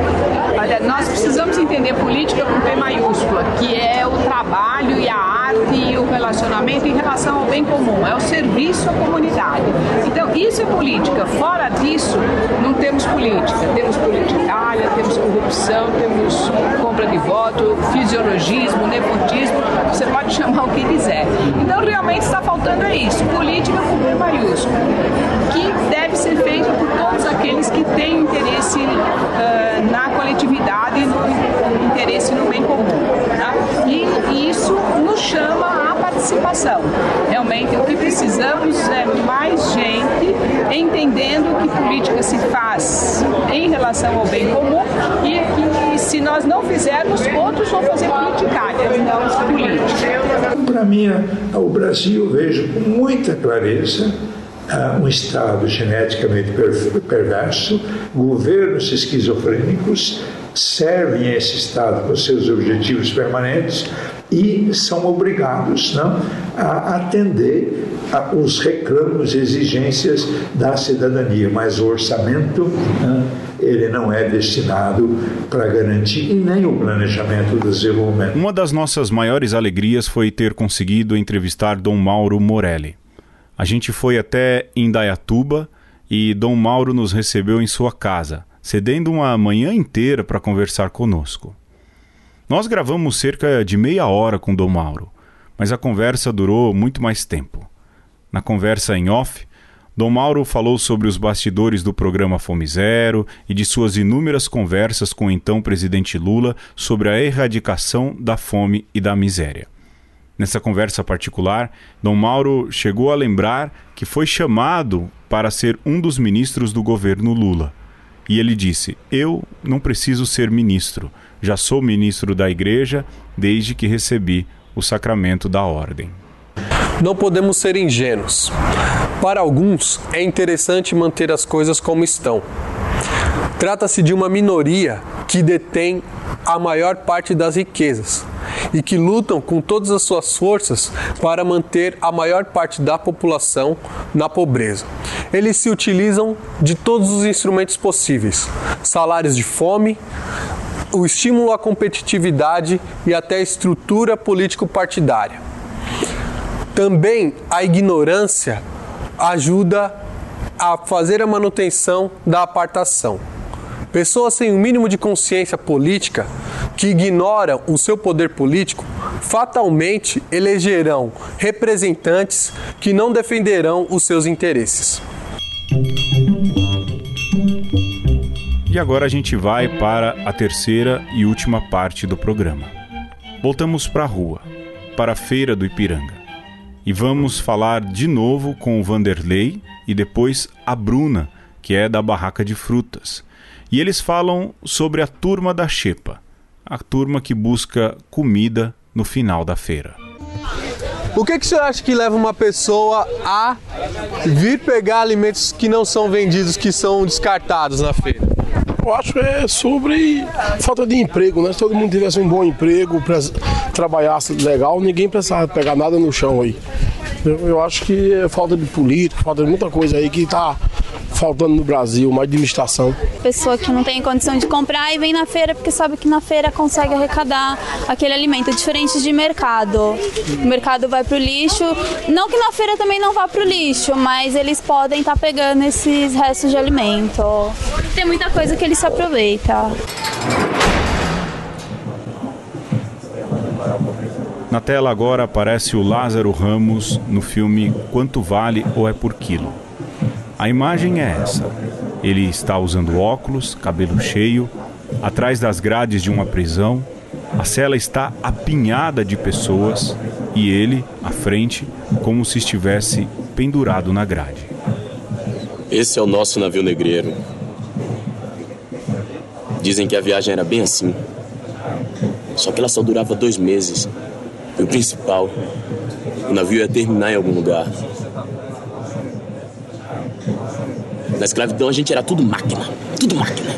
Nós precisamos entender política com P maiúscula, que é o trabalho e a arte e o relacionamento em relação ao bem comum, é o serviço à comunidade. Então, isso é política. Fora disso, não temos política. Temos politicalha, temos corrupção, temos compra de voto, fisiologismo, nepotismo, você pode chamar o que quiser. Então, realmente está faltando é isso, política com P maiúsculo, que deve ser feita por todos aqueles que têm interesse uh, na coletividade e no interesse no bem comum. Tá? E, e isso nos chama à participação. Realmente, o que precisamos é mais gente entendendo que política se faz em relação ao bem comum e que se nós não fizermos, outros vão fazer politicárias, não política. Para mim, o Brasil, vejo com muita clareza um Estado geneticamente perverso, governos esquizofrênicos servem a esse Estado com seus objetivos permanentes e são obrigados não, a atender os reclamos e exigências da cidadania, mas o orçamento não, ele não é destinado para garantir e nem o planejamento do desenvolvimento. Uma das nossas maiores alegrias foi ter conseguido entrevistar Dom Mauro Morelli. A gente foi até Indaiatuba e Dom Mauro nos recebeu em sua casa, cedendo uma manhã inteira para conversar conosco. Nós gravamos cerca de meia hora com Dom Mauro, mas a conversa durou muito mais tempo. Na conversa em off, Dom Mauro falou sobre os bastidores do programa Fome Zero e de suas inúmeras conversas com o então presidente Lula sobre a erradicação da fome e da miséria. Nessa conversa particular, Dom Mauro chegou a lembrar que foi chamado para ser um dos ministros do governo Lula. E ele disse: Eu não preciso ser ministro, já sou ministro da igreja desde que recebi o sacramento da ordem. Não podemos ser ingênuos. Para alguns, é interessante manter as coisas como estão. Trata-se de uma minoria que detém a maior parte das riquezas e que lutam com todas as suas forças para manter a maior parte da população na pobreza. Eles se utilizam de todos os instrumentos possíveis: salários de fome, o estímulo à competitividade e até a estrutura político-partidária. Também a ignorância ajuda a fazer a manutenção da apartação. Pessoas sem o um mínimo de consciência política que ignoram o seu poder político fatalmente elegerão representantes que não defenderão os seus interesses. E agora a gente vai para a terceira e última parte do programa. Voltamos para a rua, para a feira do Ipiranga. E vamos falar de novo com o Vanderlei e depois a Bruna, que é da Barraca de Frutas. E eles falam sobre a turma da Xepa, a turma que busca comida no final da feira. O que, que você acha que leva uma pessoa a vir pegar alimentos que não são vendidos, que são descartados na feira? Eu acho que é sobre falta de emprego, né? Se todo mundo tivesse um bom emprego, trabalhasse legal, ninguém precisava pegar nada no chão aí. Eu, eu acho que é falta de política, falta de muita coisa aí que está faltando no Brasil, uma administração. Pessoa que não tem condição de comprar e vem na feira porque sabe que na feira consegue arrecadar aquele alimento, diferente de mercado. O mercado vai pro lixo, não que na feira também não vá pro lixo, mas eles podem estar tá pegando esses restos de alimento. Tem muita coisa que eles se aproveitam. Na tela agora aparece o Lázaro Ramos no filme Quanto Vale ou é por Quilo. A imagem é essa. Ele está usando óculos, cabelo cheio, atrás das grades de uma prisão. A cela está apinhada de pessoas e ele, à frente, como se estivesse pendurado na grade. Esse é o nosso navio negreiro. Dizem que a viagem era bem assim. Só que ela só durava dois meses. E o principal, o navio ia terminar em algum lugar. Na escravidão a gente era tudo máquina, tudo máquina.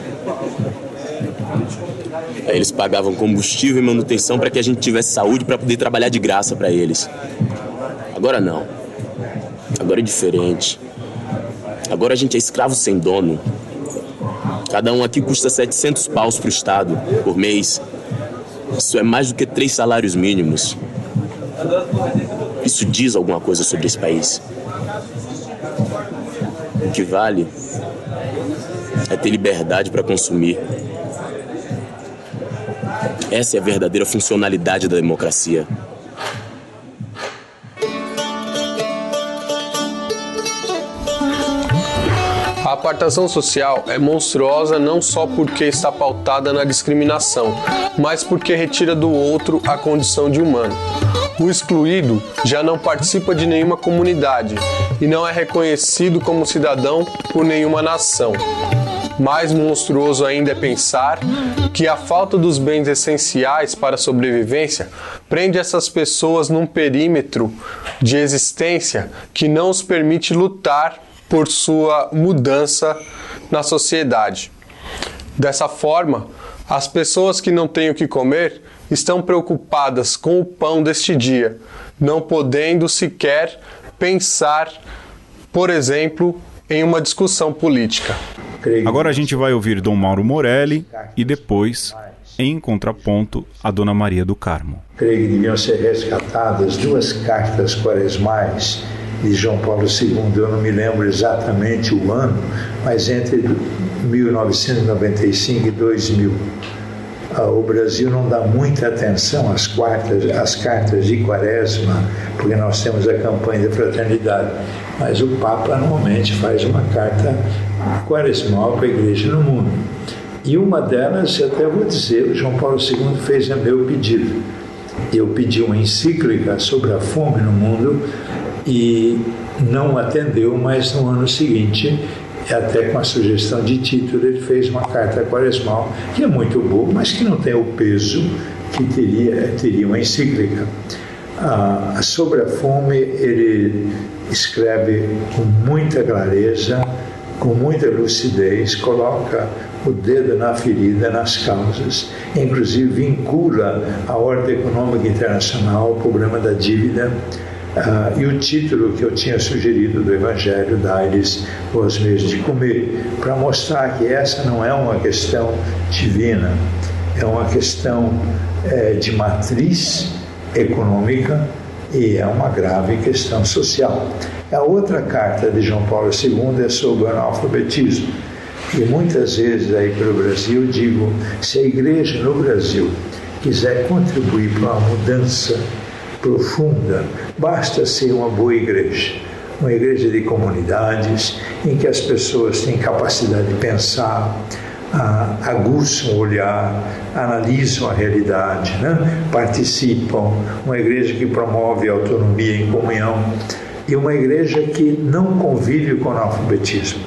Aí eles pagavam combustível e manutenção para que a gente tivesse saúde para poder trabalhar de graça para eles. Agora não. Agora é diferente. Agora a gente é escravo sem dono. Cada um aqui custa 700 paus pro Estado por mês. Isso é mais do que três salários mínimos. Isso diz alguma coisa sobre esse país. O que vale é ter liberdade para consumir. Essa é a verdadeira funcionalidade da democracia. Apartação social é monstruosa não só porque está pautada na discriminação, mas porque retira do outro a condição de humano. O excluído já não participa de nenhuma comunidade e não é reconhecido como cidadão por nenhuma nação. Mais monstruoso ainda é pensar que a falta dos bens essenciais para a sobrevivência prende essas pessoas num perímetro de existência que não os permite lutar por sua mudança na sociedade. Dessa forma, as pessoas que não têm o que comer estão preocupadas com o pão deste dia, não podendo sequer pensar, por exemplo, em uma discussão política. Agora a gente vai ouvir Dom Mauro Morelli e depois, em contraponto, a Dona Maria do Carmo. Creio que deviam ser resgatadas duas cartas quaresmais de João Paulo II. Eu não me lembro exatamente o ano, mas entre 1995 e 2000 o Brasil não dá muita atenção às, quartas, às cartas de quaresma, porque nós temos a campanha de fraternidade, mas o Papa normalmente faz uma carta quaresmal para a igreja no mundo. E uma delas, eu até vou dizer, o João Paulo II fez a meu pedido. Eu pedi uma encíclica sobre a fome no mundo e não atendeu, mas no ano seguinte até com a sugestão de título, ele fez uma carta quaresmal, que é muito boa, mas que não tem o peso que teria, teria uma encíclica. Ah, sobre a fome, ele escreve com muita clareza, com muita lucidez, coloca o dedo na ferida, nas causas, inclusive vincula a ordem econômica internacional ao problema da dívida. Uh, e o título que eu tinha sugerido do Evangelho, dá-lhes os meios de comer, para mostrar que essa não é uma questão divina, é uma questão é, de matriz econômica e é uma grave questão social. A outra carta de João Paulo II é sobre o analfabetismo. E muitas vezes aí para o Brasil digo, se a igreja no Brasil quiser contribuir para uma mudança profunda, basta ser uma boa igreja. Uma igreja de comunidades em que as pessoas têm capacidade de pensar, aguçam o olhar, analisam a realidade, né? participam. Uma igreja que promove a autonomia em comunhão e uma igreja que não convive com o analfabetismo.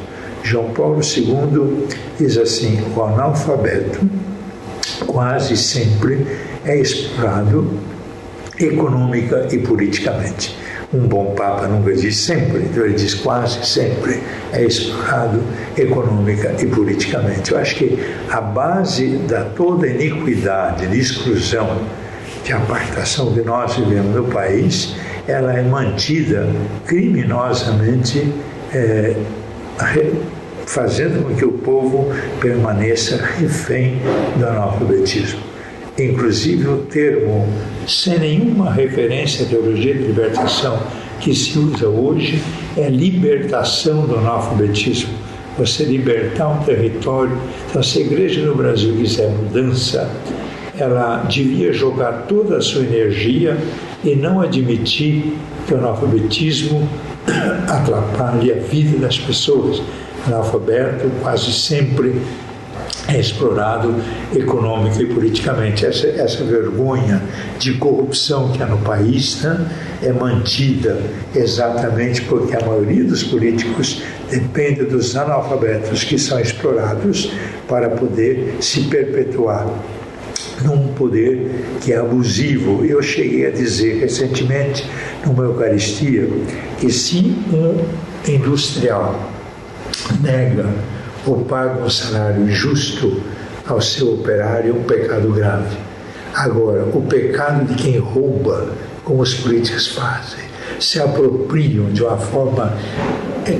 João Paulo II diz assim: o analfabeto quase sempre é explorado econômica e politicamente. Um bom Papa nunca diz sempre, então ele diz quase sempre, é explorado econômica e politicamente. Eu acho que a base da toda iniquidade, de exclusão, de apartação que nós vivemos no país, ela é mantida criminosamente, é, fazendo com que o povo permaneça refém do analfabetismo. Inclusive, o termo, sem nenhuma referência à teologia de libertação que se usa hoje, é libertação do analfabetismo. Você libertar um território. Então, se a igreja no Brasil quiser mudança, ela devia jogar toda a sua energia e não admitir que o analfabetismo atrapalhe a vida das pessoas. Analfabeto quase sempre é explorado econômica e politicamente. Essa, essa vergonha de corrupção que há no país né, é mantida exatamente porque a maioria dos políticos depende dos analfabetos que são explorados para poder se perpetuar num poder que é abusivo. Eu cheguei a dizer recentemente numa Eucaristia que se um industrial nega ou paga um salário justo ao seu operário, é um pecado grave. Agora, o pecado de quem rouba, como os políticos fazem, se apropriam de uma forma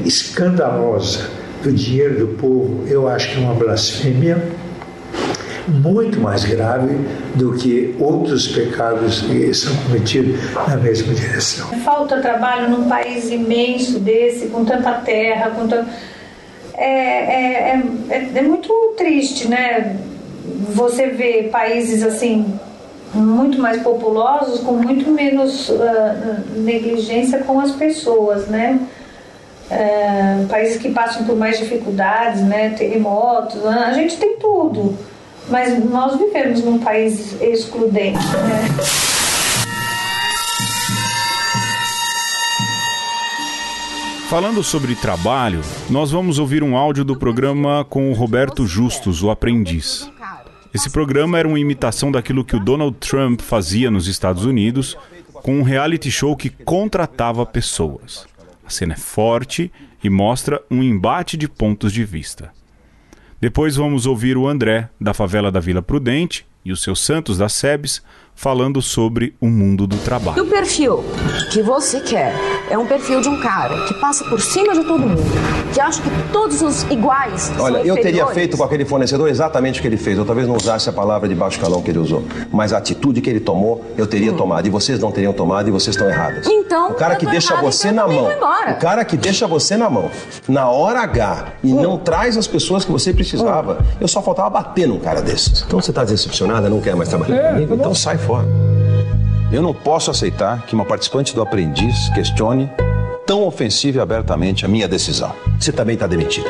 escandalosa do dinheiro do povo, eu acho que é uma blasfêmia muito mais grave do que outros pecados que são cometidos na mesma direção. Falta trabalho num país imenso desse, com tanta terra, com tanto é, é, é, é muito triste, né? Você vê países assim muito mais populosos com muito menos uh, negligência com as pessoas, né? Uh, países que passam por mais dificuldades, né? Terremotos, a gente tem tudo, mas nós vivemos num país excludente, né? Falando sobre trabalho, nós vamos ouvir um áudio do programa com o Roberto Justus, o aprendiz. Esse programa era uma imitação daquilo que o Donald Trump fazia nos Estados Unidos com um reality show que contratava pessoas. A cena é forte e mostra um embate de pontos de vista. Depois vamos ouvir o André, da favela da Vila Prudente, e os seus santos da SEBS falando sobre o mundo do trabalho. E o perfil que você quer é um perfil de um cara que passa por cima de todo mundo, que acha que todos os iguais Olha, eu teria feito com aquele fornecedor exatamente o que ele fez. Eu talvez não usasse a palavra de baixo calão que ele usou, mas a atitude que ele tomou, eu teria hum. tomado. E vocês não teriam tomado e vocês estão erradas. Então, o cara que deixa você então na mão, o cara que deixa você na mão, na hora H e hum. não traz as pessoas que você precisava, hum. eu só faltava bater num cara desses. Então você está decepcionada, não quer mais trabalhar é, comigo? Então sai fora Eu não posso aceitar que uma participante do aprendiz questione tão ofensiva e abertamente a minha decisão. Você também está demitida.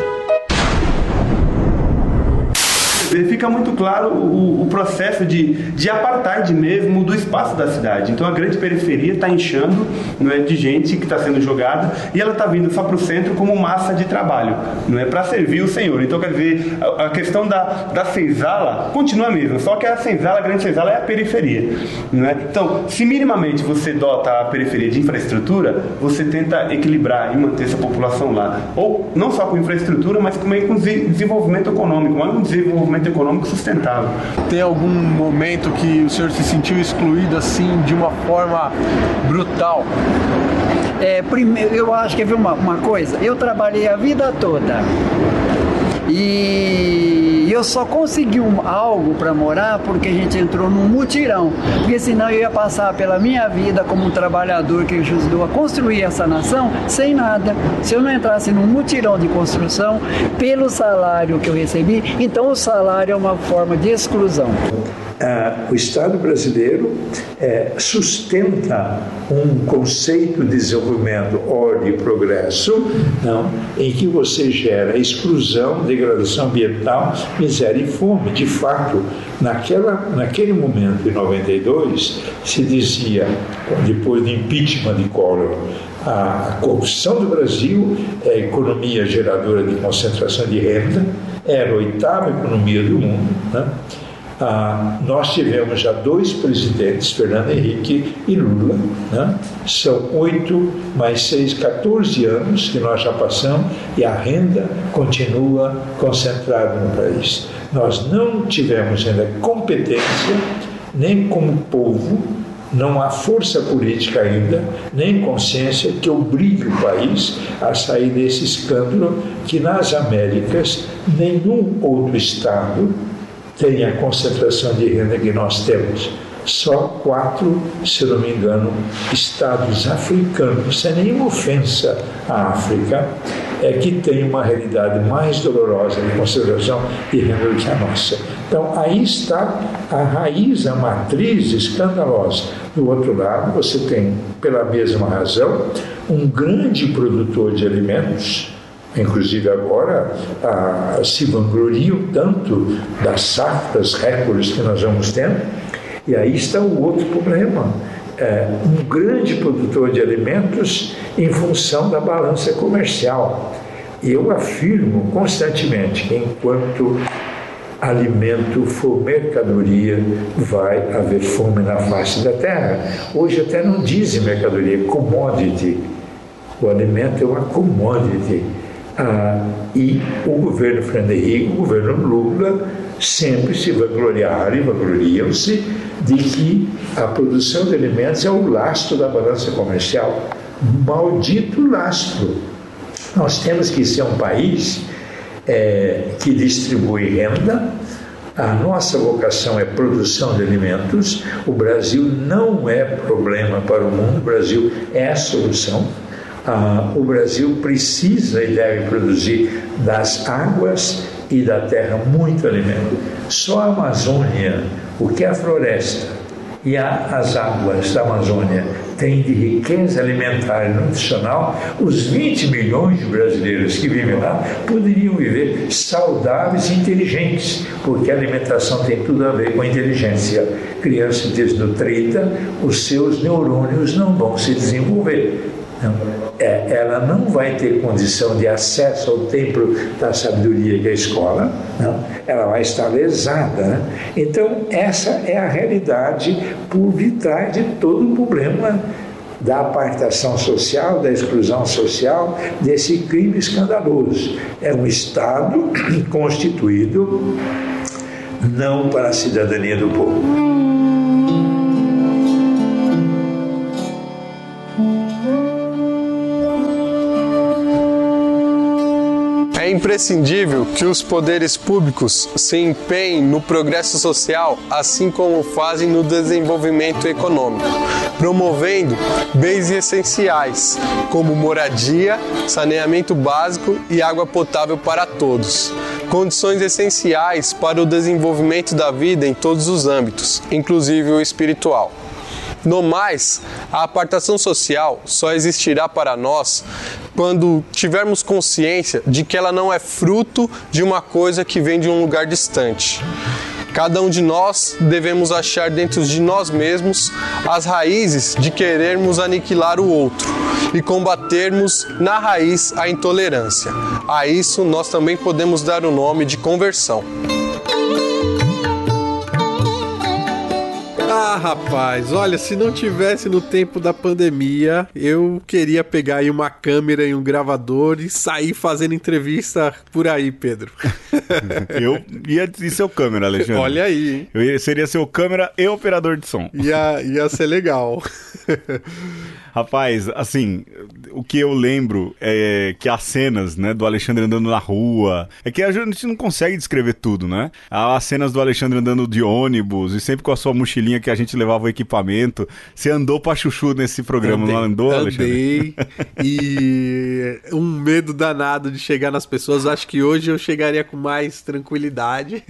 Fica muito claro o, o processo de, de apartheid mesmo do espaço da cidade. Então a grande periferia está inchando não é, de gente que está sendo jogada e ela está vindo só para o centro como massa de trabalho, não é para servir o Senhor. Então quer dizer, a, a questão da, da senzala continua a mesma, só que a senzala, a grande senzala é a periferia. Não é? Então, se minimamente você dota a periferia de infraestrutura, você tenta equilibrar e manter essa população lá. Ou não só com infraestrutura, mas também com desenvolvimento econômico, mas um desenvolvimento econômico sustentável. Tem algum momento que o senhor se sentiu excluído assim de uma forma brutal? É, primeiro, eu acho que viu uma, uma coisa, eu trabalhei a vida toda e eu só consegui um, algo para morar porque a gente entrou num mutirão. Porque senão eu ia passar pela minha vida como um trabalhador que ajudou a construir essa nação sem nada. Se eu não entrasse num mutirão de construção, pelo salário que eu recebi, então o salário é uma forma de exclusão. Ah, o Estado brasileiro é, sustenta um conceito de desenvolvimento, ordem e progresso, não, em que você gera exclusão, degradação ambiental, miséria e fome. De fato, naquela, naquele momento, em 92, se dizia, depois do impeachment de Collor, a corrupção do Brasil é a economia geradora de concentração de renda, era a oitava economia do mundo. Né? Ah, nós tivemos já dois presidentes, Fernando Henrique e Lula. Né? São oito mais seis, 14 anos que nós já passamos e a renda continua concentrada no país. Nós não tivemos ainda competência, nem como povo, não há força política ainda, nem consciência que obrigue o país a sair desse escândalo que nas Américas nenhum outro Estado tem a concentração de renda que nós temos. Só quatro, se não me engano, estados africanos, sem nenhuma ofensa à África, é que tem uma realidade mais dolorosa de concentração de renda do que a nossa. Então, aí está a raiz, a matriz escandalosa. Do outro lado, você tem, pela mesma razão, um grande produtor de alimentos, Inclusive agora a, se vangloriam tanto das safras recordes que nós vamos tendo. E aí está o outro problema. É, um grande produtor de alimentos em função da balança comercial. Eu afirmo constantemente que enquanto alimento for mercadoria, vai haver fome na face da terra. Hoje até não dizem mercadoria, commodity. O alimento é uma commodity. Ah, e o governo Fernando Henrique, o governo Lula, sempre se vangloriaram e vangloriam-se de que a produção de alimentos é o lastro da balança comercial. Maldito lastro. Nós temos que ser um país é, que distribui renda, a nossa vocação é produção de alimentos. O Brasil não é problema para o mundo, o Brasil é a solução ah, o Brasil precisa e deve produzir das águas e da terra muito alimento. Só a Amazônia, o que a floresta e a, as águas da Amazônia têm de riqueza alimentar e nutricional, os 20 milhões de brasileiros que vivem lá poderiam viver saudáveis e inteligentes, porque a alimentação tem tudo a ver com a inteligência. Criança desnutrida, os seus neurônios não vão se desenvolver. Não, é, ela não vai ter condição de acesso ao templo da sabedoria que é a escola, não, ela vai estar lesada. Né? Então, essa é a realidade por detrás de todo o problema da apartação social, da exclusão social, desse crime escandaloso. É um Estado constituído não para a cidadania do povo. Imprescindível que os poderes públicos se empenhem no progresso social, assim como fazem no desenvolvimento econômico, promovendo bens essenciais, como moradia, saneamento básico e água potável para todos. Condições essenciais para o desenvolvimento da vida em todos os âmbitos, inclusive o espiritual. No mais, a apartação social só existirá para nós quando tivermos consciência de que ela não é fruto de uma coisa que vem de um lugar distante. Cada um de nós devemos achar dentro de nós mesmos as raízes de querermos aniquilar o outro e combatermos na raiz a intolerância. A isso nós também podemos dar o nome de conversão. Ah, rapaz, olha, se não tivesse no tempo da pandemia, eu queria pegar aí uma câmera e um gravador e sair fazendo entrevista por aí, Pedro. eu ia ser seu câmera, Alexandre. Olha aí, hein? Eu ia, seria seu câmera e operador de som. Ia, ia ser legal. Rapaz, assim, o que eu lembro é que as cenas, né, do Alexandre andando na rua, é que a gente não consegue descrever tudo, né? As cenas do Alexandre andando de ônibus e sempre com a sua mochilinha que a gente levava o equipamento. Você andou pra chuchu nesse programa, andei, não andou, Andei. Alexandre? e um medo danado de chegar nas pessoas. Acho que hoje eu chegaria com mais tranquilidade.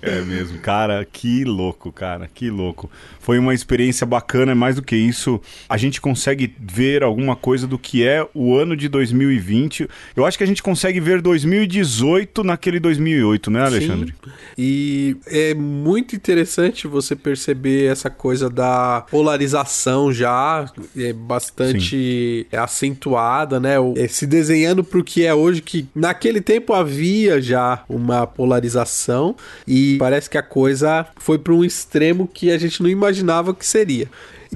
é mesmo, cara, que louco, cara, que louco. Foi uma experiência bacana, mais do que isso, a gente consegue ver alguma coisa do que é o ano de 2020. Eu acho que a gente consegue ver 2018 naquele 2008, né, Alexandre? Sim. E é muito interessante você perceber essa coisa da polarização já é bastante Sim. acentuada, né? É, se desenhando para o que é hoje, que naquele tempo havia já uma polarização e parece que a coisa foi para um extremo que a gente não imaginava que seria.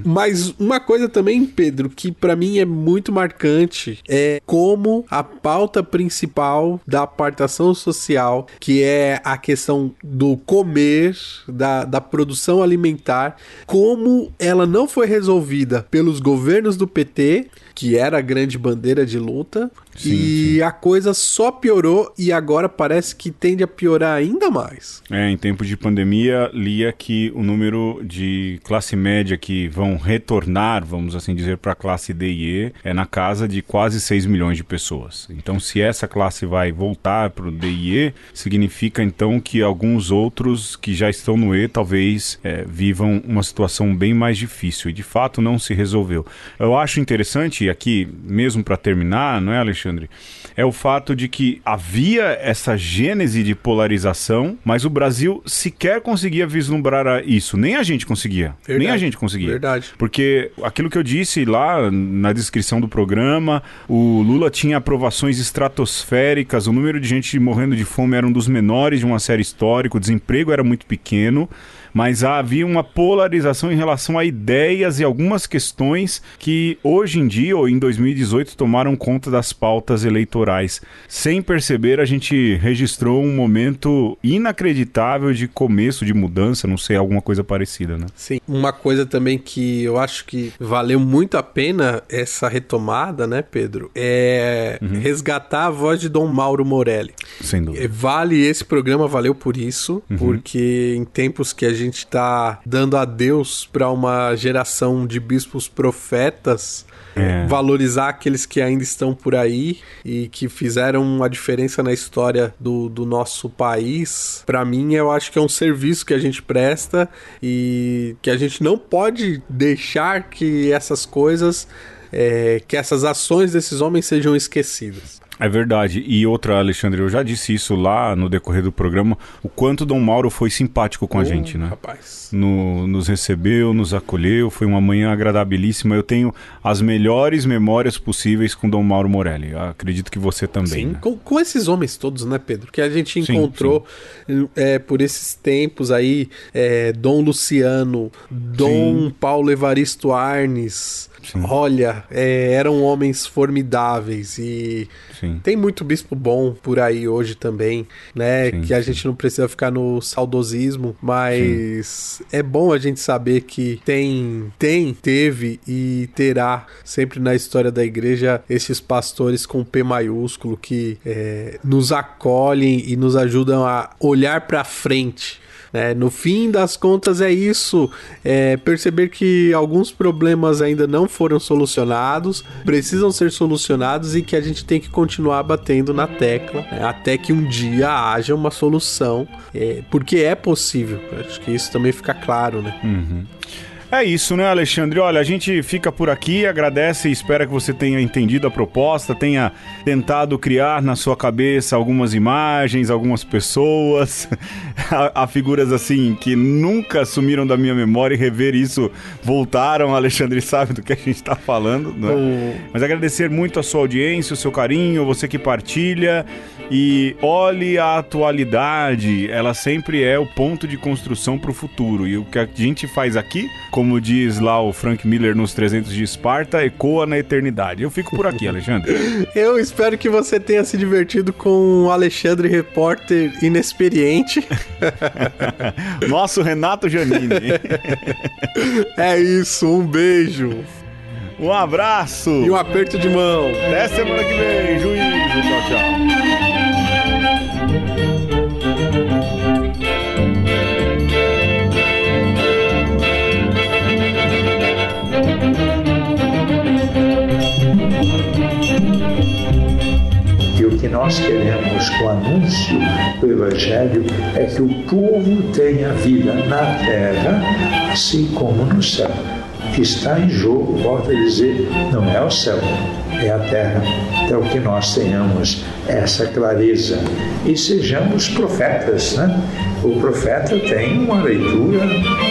Mas uma coisa também, Pedro, que para mim é muito marcante é como a pauta principal da apartação social, que é a questão do comer, da, da produção alimentar, como ela não foi resolvida pelos governos do PT que era a grande bandeira de luta. Sim, e sim. a coisa só piorou e agora parece que tende a piorar ainda mais. É, em tempo de pandemia, lia que o número de classe média que vão retornar, vamos assim dizer, para a classe D e E é na casa de quase 6 milhões de pessoas. Então, se essa classe vai voltar para o D e E, significa então que alguns outros que já estão no E talvez é, vivam uma situação bem mais difícil e de fato não se resolveu. Eu acho interessante aqui, mesmo para terminar, não é, Alexandre? É o fato de que havia essa gênese de polarização, mas o Brasil sequer conseguia vislumbrar isso. Nem a gente conseguia. Verdade. Nem a gente conseguia. Verdade. Porque aquilo que eu disse lá na descrição do programa, o Lula tinha aprovações estratosféricas, o número de gente morrendo de fome era um dos menores de uma série histórica, o desemprego era muito pequeno mas havia uma polarização em relação a ideias e algumas questões que hoje em dia ou em 2018 tomaram conta das pautas eleitorais. Sem perceber, a gente registrou um momento inacreditável de começo de mudança, não sei, alguma coisa parecida, né? Sim. Uma coisa também que eu acho que valeu muito a pena essa retomada, né, Pedro? É uhum. resgatar a voz de Dom Mauro Morelli. Sem dúvida. Vale esse programa, valeu por isso, uhum. porque em tempos que a gente está dando adeus para uma geração de bispos profetas. É. Valorizar aqueles que ainda estão por aí e que fizeram uma diferença na história do, do nosso país. Para mim, eu acho que é um serviço que a gente presta e que a gente não pode deixar que essas coisas, é, que essas ações desses homens sejam esquecidas. É verdade. E outra, Alexandre, eu já disse isso lá no decorrer do programa, o quanto Dom Mauro foi simpático com a gente, né? Rapaz. No, nos recebeu, nos acolheu, foi uma manhã agradabilíssima. Eu tenho as melhores memórias possíveis com Dom Mauro Morelli. Acredito que você também. Sim, né? com, com, esses homens todos, né, Pedro? Que a gente encontrou sim, sim. É, por esses tempos aí, é, Dom Luciano, Dom sim. Paulo Evaristo Arnes. Sim. Olha, é, eram homens formidáveis e Sim. tem muito bispo bom por aí hoje também, né? Sim, que a gente não precisa ficar no saudosismo, mas é bom a gente saber que tem, tem, teve e terá sempre na história da igreja esses pastores com P maiúsculo que é, nos acolhem e nos ajudam a olhar para frente é, no fim das contas, é isso: é perceber que alguns problemas ainda não foram solucionados, precisam ser solucionados e que a gente tem que continuar batendo na tecla né, até que um dia haja uma solução, é, porque é possível. Acho que isso também fica claro, né? Uhum. É isso, né, Alexandre? Olha, a gente fica por aqui, agradece e espera que você tenha entendido a proposta, tenha tentado criar na sua cabeça algumas imagens, algumas pessoas, a, a figuras assim que nunca sumiram da minha memória e rever isso voltaram. Alexandre sabe do que a gente está falando, né? Mas agradecer muito a sua audiência, o seu carinho, você que partilha. E olhe a atualidade, ela sempre é o ponto de construção para o futuro. E o que a gente faz aqui, como diz lá o Frank Miller nos 300 de Esparta, ecoa na eternidade. Eu fico por aqui, Alexandre. Eu espero que você tenha se divertido com o Alexandre, repórter inexperiente. Nosso Renato Janine. é isso, um beijo. Um abraço. E um aperto de mão. Até semana que vem. Juízo. Tchau, tchau. E o que nós queremos com o anúncio do Evangelho é que o povo tenha vida na terra, assim como no céu. O que está em jogo, volto a dizer, não é o céu, é a terra. Então, que nós tenhamos essa clareza e sejamos profetas, né? O profeta tem uma leitura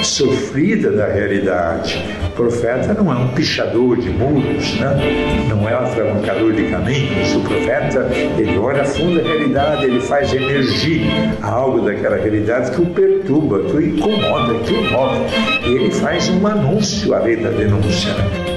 sofrida da realidade. O profeta não é um pichador de muros, né? não é um atravancador de caminhos. O profeta, ele olha a fundo da realidade, ele faz emergir algo daquela realidade que o perturba, que o incomoda, que o move. E ele faz um anúncio além da denúncia. né?